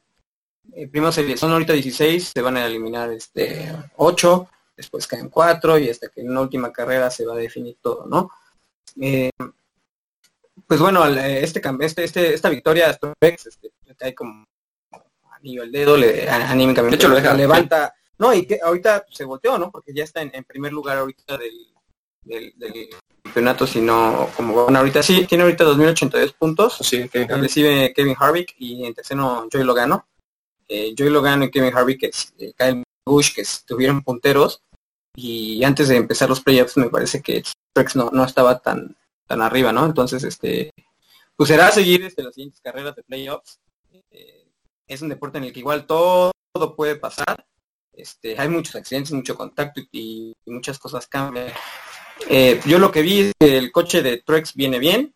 eh, primero se, son ahorita 16, se van a eliminar este 8, después caen 4 y hasta que en una última carrera se va a definir todo, ¿no? Eh, pues bueno, al- este, este, este, esta victoria Truex, este, cae como anillo al dedo, le, anímicamente De hecho, lo deja- levanta, no, y que ahorita se volteó, ¿no? Porque ya está en, en primer lugar ahorita del, del, del campeonato, si no, como van ahorita, sí, tiene ahorita 2082 puntos, Sí, recibe Kevin Harvick y en tercero Joey Logano. Eh, Joey Logano y Kevin Harvick, que es, eh, Kyle Busch, que estuvieron punteros. Y antes de empezar los playoffs me parece que Trex no, no estaba tan, tan arriba, ¿no? Entonces, este, pues será seguir este, las siguientes carreras de playoffs. Eh, es un deporte en el que igual todo, todo puede pasar. Este, hay muchos accidentes, mucho contacto y, muchas cosas cambian. Eh, yo lo que vi es que el coche de Trex viene bien,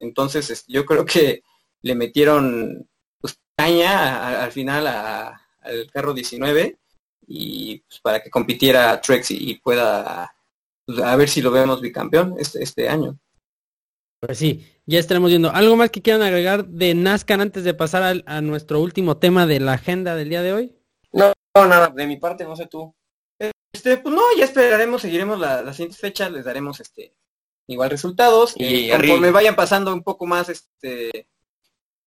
entonces este, yo creo que le metieron pues, caña al final al carro 19 y pues, para que compitiera Trex y, pueda pues, a ver si lo vemos bicampeón este, este año. Pues sí, ya estaremos viendo. ¿Algo más que quieran agregar de NASCAR antes de pasar a, nuestro último tema de la agenda del día de hoy? No, nada, de mi parte, no sé tú. Este, pues no, ya esperaremos, seguiremos la- las siguientes fechas, les daremos este igual resultados Y y arri- conforme vayan pasando un poco más este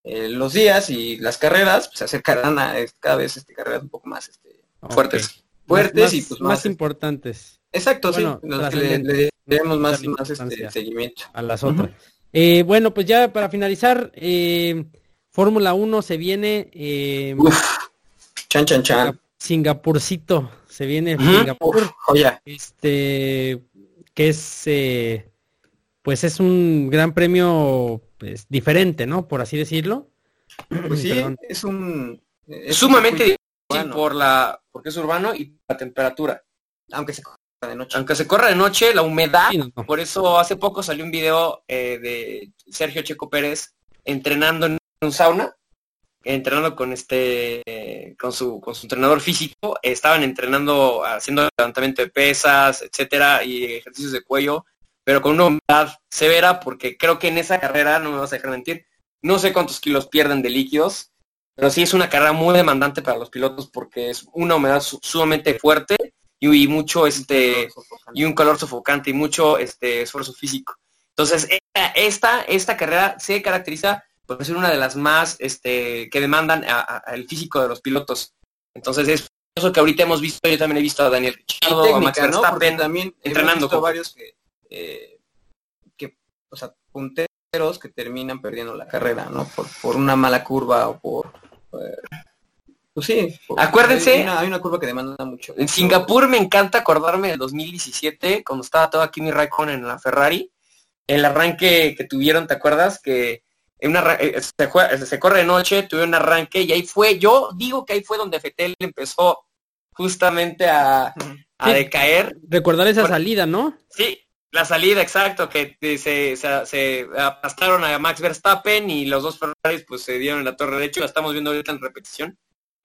eh, los días y las carreras, pues se acercarán a cada vez este carreras un poco más este Fuertes. Fuertes más, y pues más más, este, importantes exacto, bueno, sí, los que le, le daremos más, más este seguimiento. a las otras. Eh, bueno, pues ya para finalizar, eh, Fórmula 1 se viene, eh, Uf, chan chan chan. Singapurcito, se viene. Singapur, Uf, este, que es, eh, pues es un gran premio pues, diferente, ¿no? Por así decirlo. Pues [CLEARS THROAT] sí, Perdón. es un es Sumamente difícil por la, porque es urbano y la temperatura. aunque se corra de noche. Aunque se corra de noche, la humedad Sí, no, no. Por eso hace poco salió un video eh, de Sergio Checo Pérez entrenando en un sauna, entrenando con este eh, con su con su entrenador físico, estaban entrenando haciendo levantamiento de pesas, etcétera, y ejercicios de cuello, pero con una humedad severa, porque creo que en esa carrera, no me vas a dejar mentir, no sé cuántos kilos pierden de líquidos, pero sí es una carrera muy demandante para los pilotos porque es una humedad su- sumamente fuerte y, y mucho este y un calor sofocante y mucho este esfuerzo físico. Entonces, esta, esta, esta carrera se caracteriza por ser una de las más este, que demandan al físico de los pilotos. Entonces, es eso que ahorita hemos visto, yo también he visto a Daniel Ricciardo, a Max ¿no? Verstappen, también hemos entrenando con- varios que, eh, que, o sea, punteros que terminan perdiendo la carrera, ¿no? Por, por una mala curva o por, eh, pues sí. por- Acuérdense- hay una, hay una curva que demanda mucho. En Singapur me encanta acordarme del 2017, cuando estaba todo Kimi Raikkonen en la Ferrari, el arranque que tuvieron, ¿te acuerdas? Que una, arra- eh, se, corre de noche, tuvieron un arranque y ahí fue, yo digo que ahí fue donde Fetel empezó justamente a, a Sí. decaer. Recordar esa Por- salida, ¿no? Sí, la salida, exacto, que eh, se, se, se aplastaron a Max Verstappen y los dos Ferraris pues se dieron en la torre. De hecho, la estamos viendo ahorita en repetición.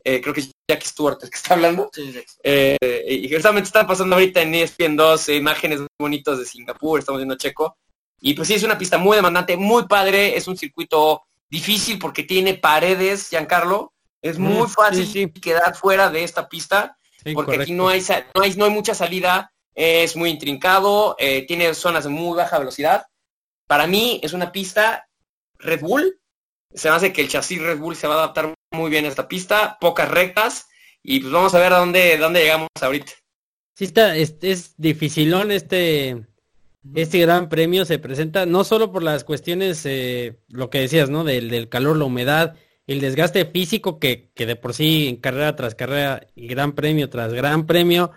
Eh, creo que es Jackie Stewart el que está hablando. Sí, sí. Eh, y justamente está pasando ahorita en ESPN 2 eh, imágenes muy bonitos de Singapur, estamos viendo Checo. Y pues sí, es una pista muy demandante, muy padre, es un circuito difícil porque tiene paredes, Giancarlo. Es Mm, muy sí, fácil sí. quedar fuera de esta pista Sí, porque aquí no hay, no hay no hay mucha salida, es muy intrincado, eh, tiene zonas de muy baja velocidad. Para mí es una pista Red Bull. Se me hace que el chasis Red Bull se va a adaptar muy bien a esta pista, pocas rectas y pues vamos a ver a dónde, dónde llegamos ahorita. sí está, es, es dificilón este, este gran premio se presenta no solo por las cuestiones, eh, lo que decías, ¿no? Del, del calor, la humedad, el desgaste físico que, que de por sí en carrera tras carrera y gran premio tras gran premio,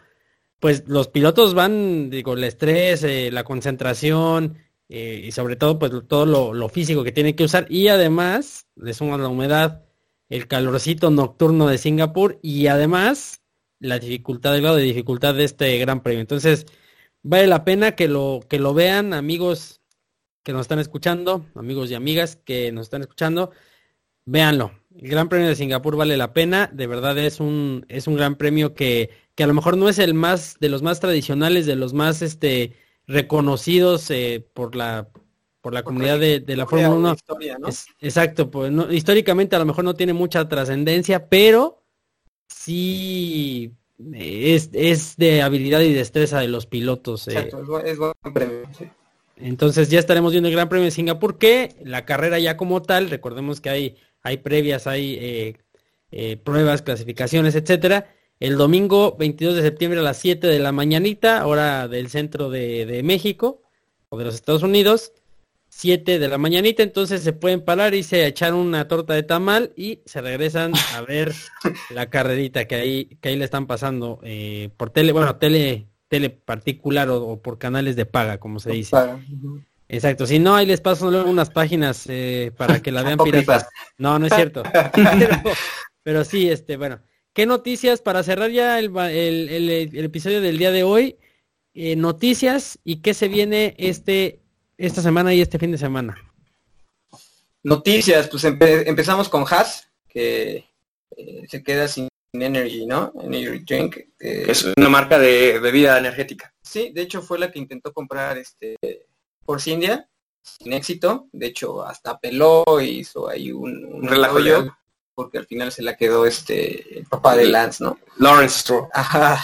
pues los pilotos van, digo, el estrés, eh, la concentración eh, y sobre todo pues todo lo, físico que tienen que usar y además le suman la humedad, el calorcito nocturno de Singapur y además la dificultad, el grado de dificultad de este gran premio. Entonces, vale la pena que lo, que lo vean, amigos que nos están escuchando, amigos y amigas que nos están escuchando, véanlo. El Gran Premio de Singapur vale la pena, de verdad es un, es un gran premio que, que a lo mejor no es el más, de los más tradicionales, de los más este reconocidos eh, por la por la comunidad de, de la Fórmula 1. Historia, ¿no? Es- exacto, pues no- históricamente a lo mejor no tiene mucha trascendencia, pero sí es, es de habilidad y destreza de los pilotos. eh. Exacto, es buen, es buen premio. sí. Entonces ya estaremos viendo el Gran Premio de Singapur, que la carrera ya como tal, recordemos que hay, hay previas, hay eh, eh, pruebas, clasificaciones, etcétera. El domingo 22 de septiembre a las 7 de la mañanita, hora del centro de, de México o de los Estados Unidos, 7 de la mañanita, entonces se pueden parar y se echar una torta de tamal y se regresan a ver la carrerita que ahí, que ahí le están pasando eh, por tele, bueno, tele, tele particular o, o por canales de paga, como se dice. Exacto, si no, ahí les paso unas páginas eh, para que la vean piratas. No, no es cierto. [LAUGHS] pero, pero sí, este, bueno. ¿Qué noticias para cerrar ya el, el- el- el episodio del día de hoy? Eh, noticias y qué se viene este esta semana y este fin de semana. Noticias, pues empe- empezamos con Haas, que eh, se queda sin Energy, ¿no? Energy Drink. eh, Es una marca de bebida energética. Sí, de hecho fue la que intentó comprar este Force India sin éxito. De hecho, hasta peló e hizo ahí un, un relajo porque al final se la quedó este el papá de Lance, ¿no? Lawrence Stroll. Ajá.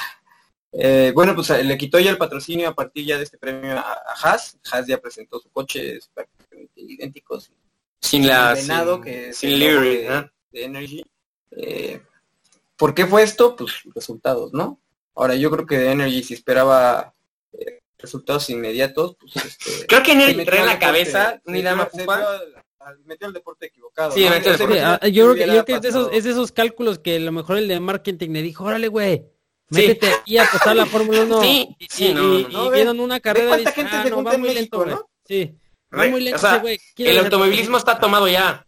Eh, bueno, pues le quitó ya el patrocinio a partir ya de este premio a, a Haas. Haas ya presentó su coche, es prácticamente idéntico. sin- Sin la... sin venado, sin- que es sin el livery, de, ¿no? de Energy. Eh, ¿Por qué fue esto? Pues resultados, ¿no? Ahora yo creo que de Energy si esperaba eh, resultados inmediatos, pues este, [LAUGHS] Creo que Energy trae en la cabeza se una idea metió- al deporte equivocado. Sí, ¿no? metió sé deporte- yo creo que, hubiera yo creo que es, de esos, pasado- es de esos cálculos que a lo mejor el de marketing le dijo, órale, güey, Sí. métete aquí a apostar la Fórmula 1. Sí, y, sí, y- no, y- no, y vieron una carrera y cuánta dicen, gente ah, se no, va muy México, lento, güey. ¿no? Sí, va muy lento o sea, güey. El automovilismo está tomado ya.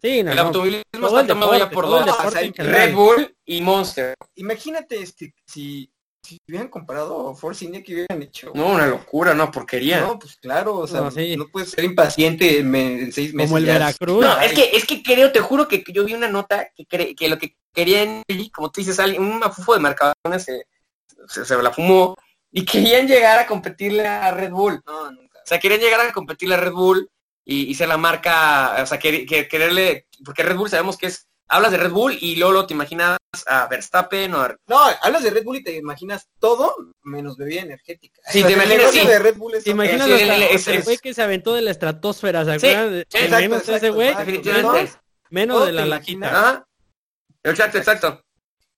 Sí, no, El automovilismo está el tomado ya deporte, por todo el dos. Red Bull y Monster. Imagínate este, si, si hubieran comprado Force India que hubieran hecho. No, una locura, una porquería. No, pues claro, o sea, No, puedes ser impaciente en, seis meses. Como el ya. Veracruz. No, es que, es que creo, te juro que yo vi una nota que, cre- que lo que querían, como tú dices, alguien- un mafufo de mercadona se, se, se la fumó y querían llegar a competirle a Red Bull. No, nunca. O sea, querían llegar a competirle a Red Bull y, y ser la marca, o sea, que, que- quererle, porque Red Bull sabemos que es, hablas de Red Bull y luego te imaginas a Verstappen o a... No, hablas de Red Bull y te imaginas todo menos bebida energética. Sí, O sea, te imaginas, sí. de Red Bull es ¿Te imaginas Sí, el- el- güey que se aventó de la estratosfera? ¿Se acuerdan? exacto, menos exacto, ese güey, menos, menos de la. Ajá. Exacto, exacto.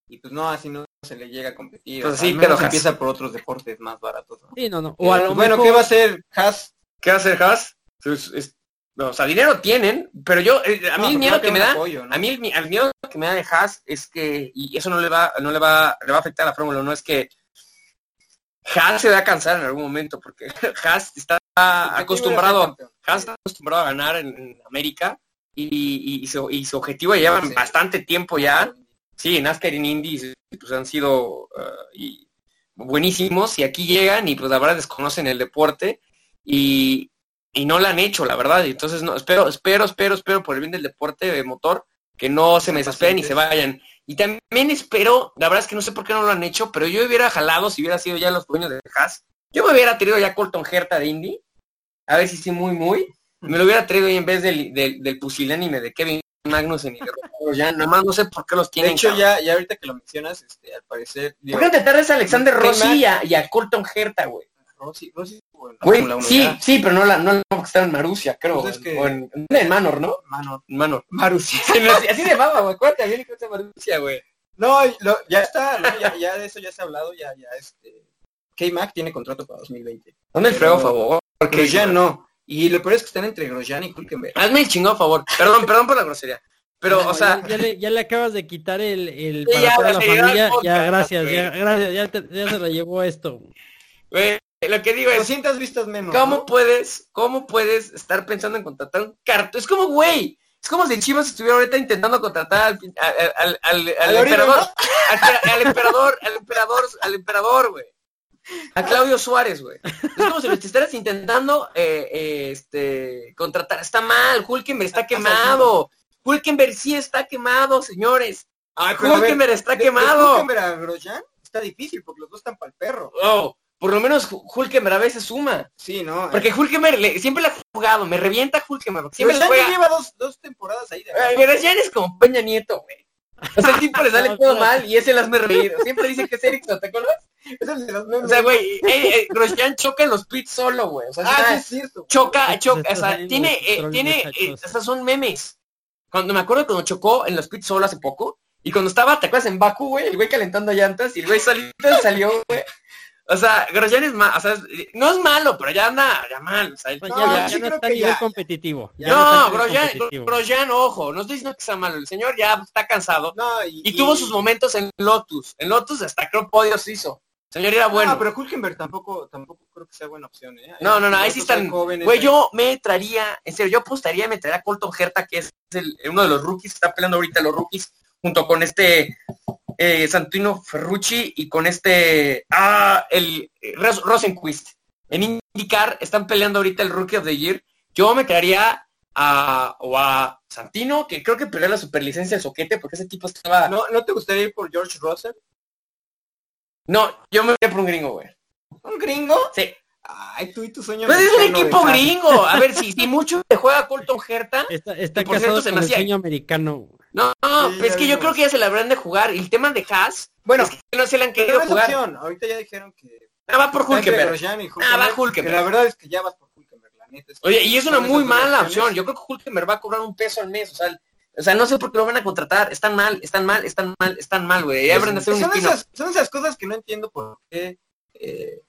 Y pues no, así no se le llega a competir. Pues sí, pero Haas- empieza por otros deportes más baratos. ¿no? Sí, no, no. O a lo bueno, mejor- ¿qué va a hacer Haas? ¿Qué va a hacer Haas? Pues, es- no, o sea, dinero tienen, pero yo, eh, a mí No, el miedo que me da, a mí el, mi- el miedo que me da de Haas es que, y eso no le va, no le va, le va a afectar a la Fórmula 1, es que Haas se va a cansar en algún momento, porque [LAUGHS] Haas está acostumbrado, Haas está acostumbrado a ganar en, en América y, y- y su, y su objetivo ya llevan Sí. bastante tiempo ya, sí, en NASCAR y en Indy pues han sido y buenísimos y aquí llegan y pues la verdad desconocen el deporte y, y no la han hecho, la verdad. Y entonces no, espero, espero, espero, espero por el bien del deporte de motor que no se me desesperen y se vayan. Y también espero, la verdad es que no sé por qué no lo han hecho, pero yo hubiera jalado si hubiera sido ya los dueños de Haas. Yo me hubiera traído ya Colton Herta de Indy, a ver si sí muy, muy. Me lo hubiera traído ahí en vez del, del, del pusilánime de Kevin Magnussen y de ya, nada más no sé por qué los De tienen. hecho, cabrón. ya, ya ahorita que lo mencionas, este, al parecer... digo, ¿Por qué no te tardes a Alexander Rossi y a, y a Colton Herta, güey? Rossi, Rossi estuvo en la Güey, Fórmula 1 sí, ya. sí, pero no la, no la porque estaba en Marusia, creo. Pues es que- O en, en Manor, ¿no? Mano, En Manor. Marusi. Así de baba, güey. Acuérdate, bien que Marusia, güey. No, lo- ya está, ¿no? ya, ya de eso ya se ha hablado, ya, ya este, K-Mac tiene contrato para 2020. Hazme el fregado favor. Porque ya no. Y lo peor es que están entre Grosjean y Hulkenberg. Hazme el chingado favor. Perdón, perdón por la grosería. Pero, No, o sea, ya, ya le, ya le acabas de quitar el, el para ya, toda la familia. Ya, gracias, ya, gracias, ya, te- ya se la llevó esto. güey, lo que digo es, 200 vistas menos. ¿cómo ¿no? puedes, cómo puedes estar pensando en contratar un carto? Es como, güey, es como si Chivas estuviera ahorita intentando contratar al, al, al, al- emperador, ¿no? [LAUGHS] al, emperador, al emperador, al emperador, güey. A Claudio Suárez, güey. Es como si lo estuvieras intentando eh, eh, este, contratar. Está mal, Hulkenberg está quemado. Hulkenberg sí está quemado, señores. Ay, pero a ver, Hulkenberg está de- de quemado. Hulkenberg a Grosjean está difícil porque los dos están para el perro. Oh, por lo menos Hu- Hulkenberg a veces suma. Sí, ¿no? Porque Hulkenberg le- siempre le ha jugado, me revienta porque Siempre ya juega. lleva dos, dos temporadas ahí de Ay, Grosjean es como Peña Nieto, güey. O sea, el [LAUGHS] tipo le sale No, todo claro. mal y ese el hazme reír. Siempre dice que es Erickson, ¿te acuerdas? Es el de los O sea, güey, eh, eh, Grosjean choca en los pits solo, güey. O sea, Ah, sí es cierto. choca, choca, o sea, tiene, eh, tiene, eh, o sea, son memes. Cuando me acuerdo cuando chocó en los pits solo hace poco, y cuando estaba, ¿te acuerdas en Baku, güey? El güey calentando llantas, y el güey solito salió, güey. O sea, Grosjean es malo, o sea, es- no es malo, pero ya anda, ya mal, o sea, No, ya, ya- sí ya no está a que nivel ya. competitivo. Ya no, nivel Grosjean, competitivo. Grosjean, ojo, no estoy diciendo que sea malo, el señor ya está cansado. No, y, Y tuvo sus momentos en Lotus. En Lotus hasta creo podios hizo. Señor era bueno. No, pero Hulkenberg tampoco, tampoco creo que sea buena opción, ¿eh? No, no, no, ahí sí están. jóvenes, Güey, ahí. yo me traería, en serio, yo apostaría, me traería a Colton Herta, que es el- uno de los rookies, que está peleando ahorita los rookies, junto con este eh, Santino Ferrucci y con este, ah, el eh, Ros- Rosenquist. En IndyCar están peleando ahorita el Rookie of the Year. Yo me traería a, o a Santino, que creo que perdió la superlicencia de soquete, porque ese tipo estaba... No, ¿No, ¿No te gustaría ir por George Russell? yo me iría por un gringo, güey. ¿Un gringo? Sí. Ay, tú y tu sueño Pues es un equipo gringo. A ver, si, si mucho te juega Colton Herta, Está, está Que por casado cierto se con me el hacía- sueño americano. No, no, Sí, pero es que yo creo que ya se la habrán de jugar. Y el tema de Haas, Bueno, es que no se le han pero querido jugar. opción. Ahorita ya dijeron que... Ah, va por Hulkenberg. Ah, va que Hulkenberg. La verdad es que ya vas por Hulkenberg, la neta. es que Oye, y es una muy mala opción. Yo creo que Hulkenberg va a cobrar un peso al mes. O sea, o sea, no sé por qué lo van a contratar. Están mal, están mal, están mal, están mal, güey. Ya habrán de hacer un son, spin-off. esas, son esas cosas que no entiendo por qué eh,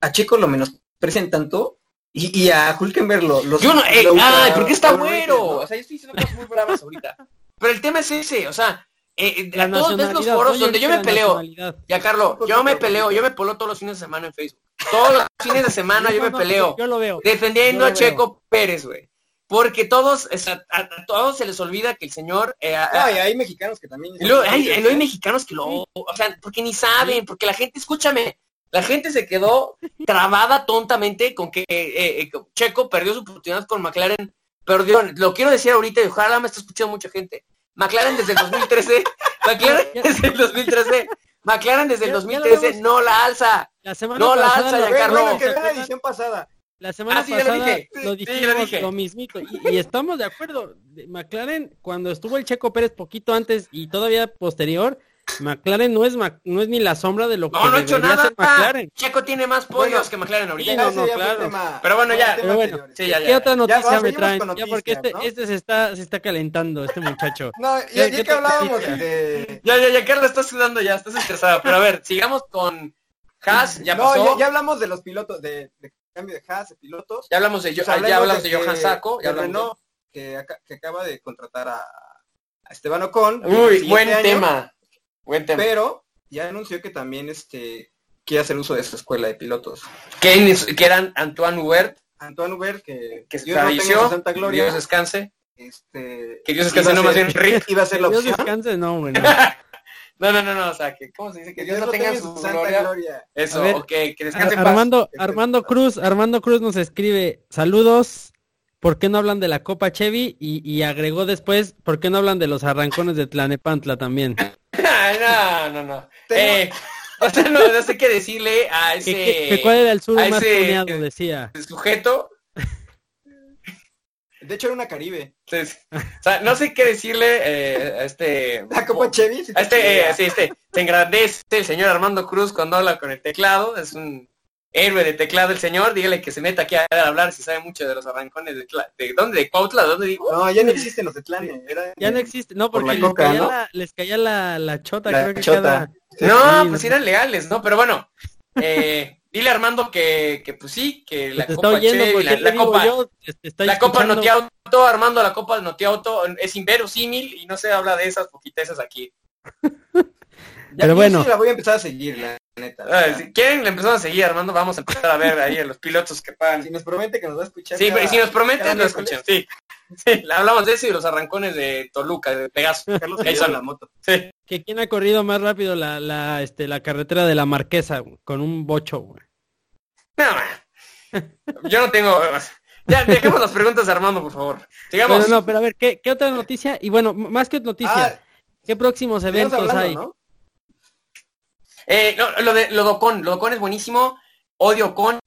a Chico lo menosprecian tanto y, y a Hulkenberg lo, los, Yo no, eh, lo ay, porque está. ¿no? O sea, yo estoy diciendo cosas muy bravas ahorita. [LAUGHS] Pero el tema es ese, o sea, eh, eh, La todos ves los foros oye, donde yo me peleo. Ya, Carlos, yo me peleo, yo me peleo todos los fines de semana en Facebook. Todos los fines de [LAUGHS] semana yo me no, peleo. Yo lo veo. defendiendo a lo Checo Pérez, güey. Porque todos, o sea, a, a todos se les olvida que el señor... eh, a- No, y hay mexicanos que también... luego hay, luego hay mexicanos que lo... O sea, porque ni saben, porque la gente, escúchame, la gente se quedó trabada tontamente con que eh, eh, Checo perdió su oportunidad con McLaren. Perdió, lo quiero decir ahorita y ojalá me está escuchando mucha gente. McLaren desde el 2013, [LAUGHS] McLaren desde el 2013, McLaren desde el Ya- ya lo 2013 vemos. no la alza. La semana No, la alza, lo- Giancarlo. Bueno, que ¿se vean la edición pasada. La semana Ah, sí, lo dije. lo Sí, dije. lo mismito. Y, y estamos de acuerdo. McLaren, cuando estuvo el Checo Pérez poquito antes y todavía posterior, McLaren no es Mac- no es ni la sombra de lo que No, no ha hecho debería nada. ser McLaren. Checo tiene más podios Bueno, que McLaren ahorita. Sí, Ya no, no, ya claro. tema- Pero bueno, ya, pero bueno. Sí, ya, ¿Qué ya. otra noticia vamos, me traen? con Ya porque este, noticias, ¿no? este se está se está calentando, este muchacho. [LAUGHS] No, ya, ¿Qué- ya qué que hablábamos de... Ya, ya, ya, Carla, estás sudando ya, estás estresada. Pero a ver, sigamos con Haas, ya no, pasó. ya, Ya, ya hablamos de los pilotos, de, de cambio de Haas, de pilotos. hablamos de, yo, Pues ya hablemos hablamos de, Johan Saco. de Ya hablamos de- Renault, que, aca- que acaba de contratar a, a Esteban Ocon. Uy, buen año, tema. Buen tema. Pero ya anunció que también este quiere hacer uso de esta escuela de pilotos. Que, que eran Antoine Hubert, Antoine Hubert, que, que Dios no falleció. su santa gloria, Dios descanse. este, Que Dios descanse, no más bien Rick. [LAUGHS] Iba a ser la Dios opción. descanse, no, bueno. [LAUGHS] No, no, no, no, o sea, que, ¿cómo se dice? Que Dios no tenga su santa gloria. gloria. Eso, ver, ok, que descanse Ar- paz. Armando, Perfecto. Armando Cruz, Armando Cruz nos escribe, saludos, ¿por qué no hablan de la Copa Chevy? Y, y agregó después, ¿por qué no hablan de los arrancones de Tlanepantla también? No, no, no. Tengo- Eh, o sea, no, no sé qué decirle a ese que- que cuál era el sur más ese- tuneado, decía. sujeto. De hecho era una Caribe. Entonces, o sea, no sé qué decirle eh, a este... [LAUGHS] La Copa Chevy. A te este, eh, sí, este, se engrandece el señor Armando Cruz cuando habla con el teclado, es un héroe de teclado el señor, dígale que se meta aquí a hablar si sabe mucho de los arrancones de, Tla- de dónde, de Cuautla, de dónde digo. No, ya no existen los de Tlane. Era, Ya no existe, no, Por porque la les, coca, caía ¿no? la, les caía la, la chota, La creo que chota. cada... No, Sí, pues no. eran legales, ¿no? Pero bueno, eh, [LAUGHS] dile a Armando que, que pues sí, que la te Copa está oyendo Che, la, la Copa, yo, te la Copa escuchando. Notiauto, Armando, la Copa Notiauto es inverosímil y no se habla de esas poquitezas aquí. Ya, [LAUGHS] Pero yo bueno. sí la voy a empezar a seguir, la neta. Ah, si quieren, le empezamos a seguir, Armando, vamos a empezar a ver ahí a los pilotos que pagan. Si nos promete que nos va a escuchar. Sí, cada- si nos lo miércoles, escuchen. Sí. sí, hablamos de eso y los arrancones de Toluca, de Pegaso. [LAUGHS] Carlos Ahí que son. lleva la moto. Sí. Que quién ha corrido más rápido la, la, este, la carretera de la Marquesa güey, con un bocho, güey. No, man. yo no tengo... Ya, dejemos las preguntas de Armando, por favor. Sigamos. Pero no, pero a ver, ¿qué, qué otra noticia? Y bueno, más que noticia, Ah, ¿qué próximos eventos hablando, hay? ¿no? Eh, no, lo de lo de Ocon, lo de Ocon es buenísimo. Odio Ocon,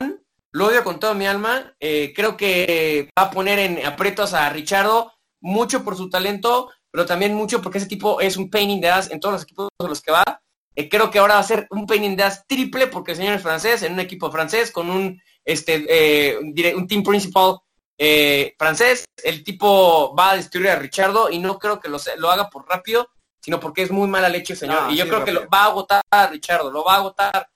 lo odio con todo mi alma. Eh, creo que va a poner en aprietos a Richardo, mucho por su talento, pero también mucho porque ese tipo es un pain in the ass en todos los equipos a los que va. Eh, creo que ahora va a ser un pain in the ass triple porque el señor es francés, en un equipo francés, con un, este, eh, un team principal francés. El tipo va a destruir a Richardo y no creo que lo haga por rápido, sino porque es muy mala leche señor. No, y yo sí, creo que lo va a agotar a Richardo, lo va a agotar.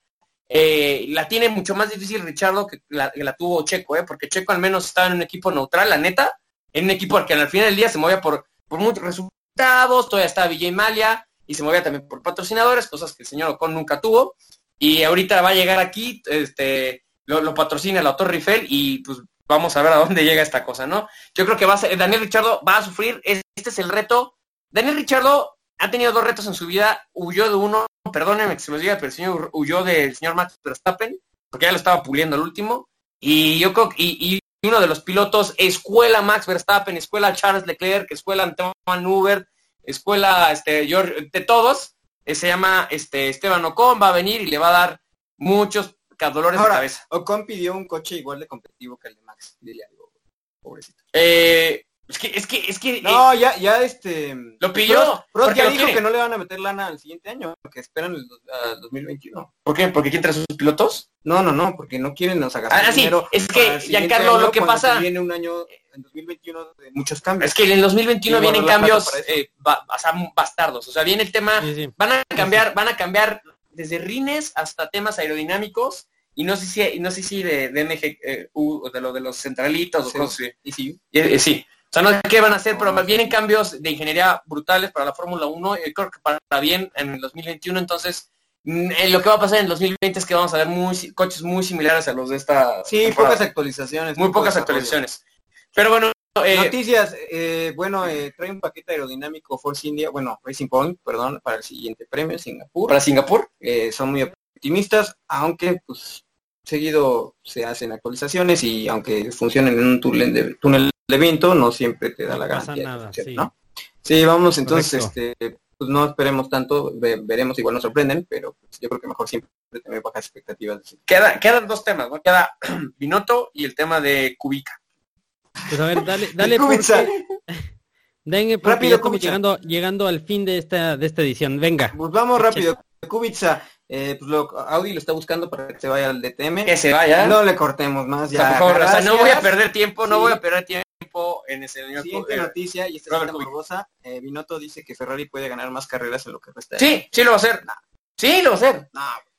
Eh, la tiene mucho más difícil Richardo que la, que la tuvo Checo, ¿eh? porque Checo al menos estaba en un equipo neutral, la neta, en un equipo que al final del día se movía por, por muchos resultados, todavía estaba Villa y Malia, y se movía también por patrocinadores, cosas que el señor Ocon nunca tuvo, y ahorita va a llegar aquí, este, lo, lo patrocina el autor Riffel, y pues vamos a ver a dónde llega esta cosa, ¿no? Yo creo que va a ser, Daniel Richardo va a sufrir, es- este es el reto. Daniel Richardo ha tenido dos retos en su vida, huyó de uno, perdónenme que se los diga, pero el señor huyó del señor Max Verstappen, porque ya lo estaba puliendo el último, y yo creo que, y, y uno de los pilotos, escuela Max Verstappen, escuela Charles Leclerc, escuela Antoine Hubert, escuela este George- de todos, eh, se llama este Esteban Ocon, va a venir y le va a dar muchos dolores de Ahora, cabeza. Ocon pidió un coche igual de competitivo que el de Max. Dile algo, pobrecito. Eh, es que, es que, es que, eh, No, ya, ya este... Lo pidió, Prost, ya lo dijo quiere. que no le van a meter lana al siguiente año, que esperan el dos- al 2021. ¿por qué? Porque quién trae sus pilotos. No, no, no, porque no quieren o sea, gastar Ah, sí, dinero es que, Giancarlo, año lo que pasa- Viene un año en 2021 de muchos cambios. Es que en el 2021 Sí, vienen cambios eh, bastardos. O sea, viene el tema, Sí, sí. van a cambiar, van a cambiar desde rines hasta temas aerodinámicos y no sé si, no sé si de, de MG, eh, U, o de lo de los centralitos o Sí. cosas así. Y sí, Y, eh, sí. O sea, no sé qué van a hacer, pero vienen cambios de ingeniería brutales para la Fórmula 1. Yo creo que para bien en el 2021. Entonces, mm, eh, lo que va a pasar en el 2020 es que vamos a ver muy, coches muy similares a los de esta sí temporada. pocas actualizaciones. muy pocas actualizaciones. Pero bueno, eh, Noticias, eh, bueno, eh, trae un paquete aerodinámico Force India, bueno, Racing Point, perdón, para el siguiente premio, Singapur. para Singapur, son muy optimistas, aunque pues seguido se hacen actualizaciones y aunque funcionen en un túnel de, túnel de viento, no siempre te da la No pasa garantía. de nada, función, sí. ¿no? Sí, vamos entonces, Correcto. este, pues no esperemos tanto, ve- veremos, igual nos sorprenden, pero pues, yo creo que mejor siempre tener bajas expectativas. queda, quedan dos temas, ¿no? Queda [CLEARS THROAT] Binotto y el tema de Kubica. Pues a ver, dale, dale [LAUGHS] Kubica. porque, [LAUGHS] dengue porque Rápido, estamos llegando, llegando al fin de esta, de esta edición. Venga. Pues vamos rápido, Kubica, eh, pues lo, Audi lo está buscando para que se vaya al DTM. Que se vaya. No le cortemos más O sea, ya. por favor, o sea, no voy a perder tiempo, no voy a perder tiempo en ese señor. Siguiente eh, noticia, y esta Robert es morbosa. Eh, Binotto dice que Ferrari puede ganar más carreras en lo que resta. Sí, sí lo va a hacer. Sí, lo va a hacer.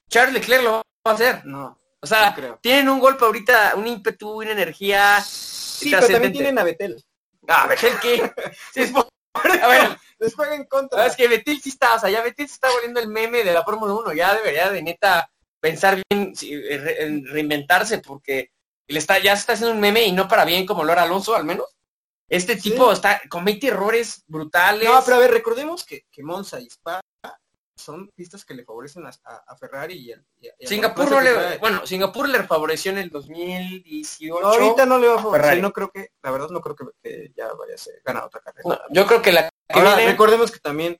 Charles Leclerc lo va a hacer. no, O sea, no creo. tienen un golpe ahorita, un ímpetu, una energía. Sí, pero también tienen a Betel. Ah, Betel, ¿qué? [LAUGHS] Sí, es por- A ver, Les juega en contra. verdad es que Betel sí está, o sea, ya Betel se está volviendo el meme de la Fórmula 1. Ya debería de neta pensar bien, re- en reinventarse, porque él está, ya se está haciendo un meme y no para bien como Laura Alonso, al menos. Este Sí. tipo está, comete errores brutales. No, pero a ver, recordemos que, que Monza y Spa son pistas que le favorecen a, a- a Ferrari y, y a- y Singapur no le, bueno, Singapur le favoreció en el 2018. No, ahorita no le va a favorecer. No creo que, la verdad no creo que, que ya vaya a ser, ganar otra carrera. No, yo creo que la que Ahora, viene recordemos que también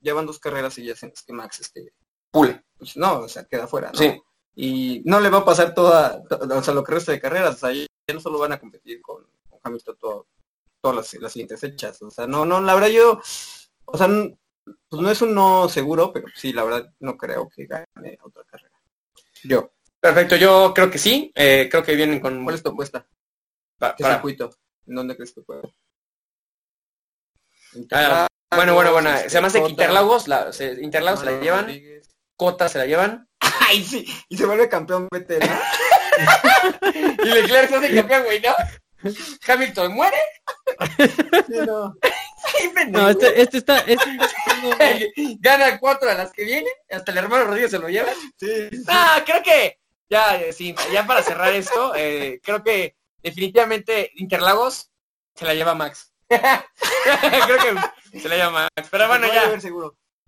llevan dos carreras y ya las que Max este, pule. pues no, o sea, queda fuera, ¿no? Sí. Y no le va a pasar toda, to- o sea, lo que resta de carreras, o sea, ya no solo van a competir con, con Hamilton todo- todas las, las siguientes fechas, o sea, no, no, la verdad yo, o sea, n- pues no es un no seguro, pero sí, la verdad no creo que gane otra carrera. Yo, Perfecto, yo creo que sí. eh, creo que vienen con... ¿cuál es tu apuesta? pa- ¿Qué para- circuito? ¿En dónde crees que puede? Ah, bueno, bueno, bueno. Se llama hace que Interlagos, la, se- Interlagos se la llevan, Rodríguez. Cota se la llevan. [LAUGHS] y, sí, y se vuelve campeón Vettel. ¿no? [LAUGHS] y Leclerc se hace campeón, güey, ¿no? Hamilton muere. Sí, no. Este, este está, este [LAUGHS] Gana cuatro a las que vienen. Hasta el hermano Rodríguez se lo lleva. Sí, sí. Ah, creo que ya, eh, sí, ya para cerrar esto, eh, creo que definitivamente Interlagos se la lleva Max. creo que se la lleva Max. Pero bueno, ya. ver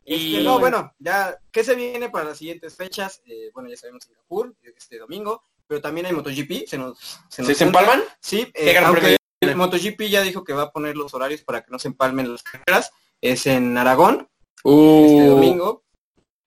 seguro. Y Este, no, bueno, ya, ¿qué se viene para las siguientes fechas? Eh, bueno, ya sabemos Singapur, este domingo, pero también hay MotoGP, se nos... Se, nos ¿se, empalman? Sí, ¿Qué eh, aunque el MotoGP ya dijo que va a poner los horarios para que no se empalmen las carreras. Es en Aragón, este domingo.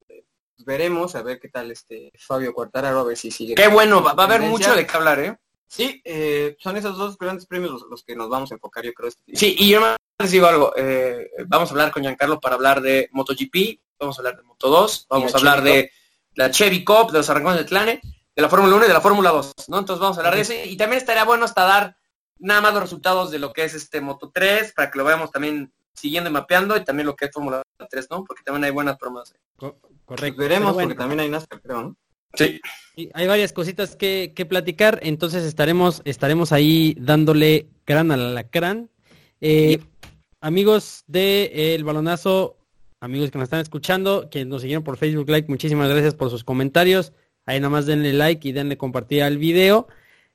Eh, veremos a ver qué tal este Fabio Quartararo, a ver si sigue. Qué bueno, va, va a haber mucho de qué hablar, ¿eh? Sí, eh, son esos dos grandes premios los, los que nos vamos a enfocar, yo creo. Este Sí, y yo más les digo algo. eh, vamos a hablar con Giancarlo para hablar de MotoGP, vamos a hablar de Moto 2, vamos a hablar Chevy de la Chevy Cup, de los arrancones del Tlane, de la Fórmula 1 y de la Fórmula 2, ¿no? Entonces vamos a hablar de eso. Y también estaría bueno hasta dar nada más los resultados de lo que es este Moto 3, para que lo vayamos también siguiendo y mapeando, y también lo que es Fórmula 3, ¿no? Porque también hay buenas promos. Co- correcto. veremos, bueno, porque también hay NASCAR, creo, ¿no? Sí. sí, hay varias cositas que, que platicar, entonces estaremos, estaremos ahí dándole gran al alacrán. Eh, Amigos de eh, El Balonazo, amigos que nos están escuchando, que nos siguieron por Facebook Live, muchísimas gracias por sus comentarios. Ahí nada más denle like y denle compartir al video.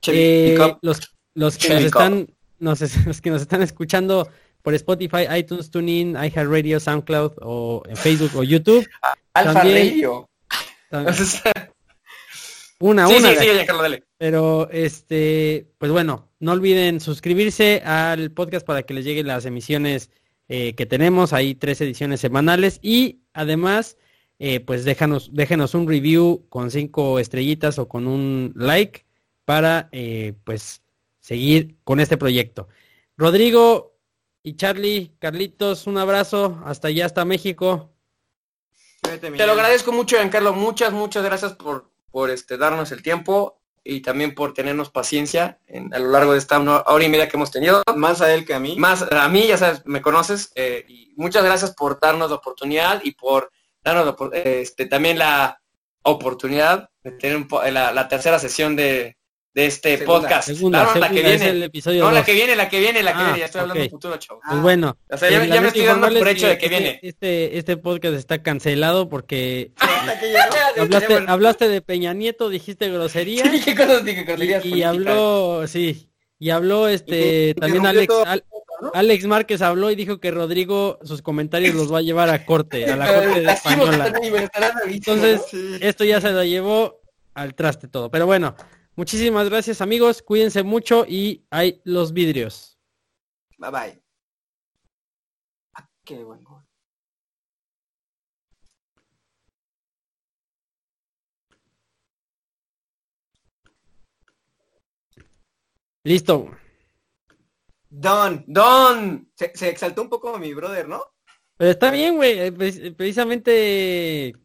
Eh, los, los que nos están nos, [LAUGHS] los que nos están escuchando por Spotify, iTunes, TuneIn, iHeartRadio, SoundCloud o en Facebook o YouTube. Alfa También- Radio. También- [LAUGHS] sí, Una, sí, una. sí, Giancarlo, dale. Pero este, pues bueno, no olviden suscribirse al podcast para que les lleguen las emisiones eh, que tenemos. Hay tres ediciones semanales y además, eh, pues déjanos, déjenos un review con cinco estrellitas o con un like para eh, pues seguir con este proyecto. Rodrigo y Charlie, Carlitos, un abrazo. Hasta allá, hasta México. Te lo agradezco mucho, Giancarlo. Muchas, muchas gracias por, por este, darnos el tiempo y también por tenernos paciencia en- a lo largo de esta una hora y media que hemos tenido. Más a él que a mí. Más a mí, ya sabes, me conoces. eh, y muchas gracias por darnos la oportunidad y por darnos este, también la oportunidad de tener un po- la, la tercera sesión de, de este Segunda. podcast. Segunda, Claro, la que segunda, es viene. el episodio No, la que viene, la que viene, la que Ah, viene. Ya estoy hablando ok. de futuro, chavo. Pues Ah. bueno, O sea, ya, ya me estoy dando por hecho de que este- viene. Este, este podcast está cancelado porque [LAUGHS] [LAUGHS] hablaste, hablaste de Peña Nieto, dijiste grosería Sí, ¿Qué cosas dije? Groserías y, habló, sí, y habló este Y también Alex. Alex Márquez habló y dijo que Rodrigo sus comentarios los va a llevar a corte, a la [LAUGHS] corte de española. Entonces, esto ya se lo llevó al traste todo. Pero bueno, muchísimas gracias amigos, cuídense mucho y hay los vidrios. Bye bye. Ah, qué buen gol. Listo. Don. Don, Se, se exaltó un poco mi brother, ¿no? Pero está bien, güey. eh, pre- Precisamente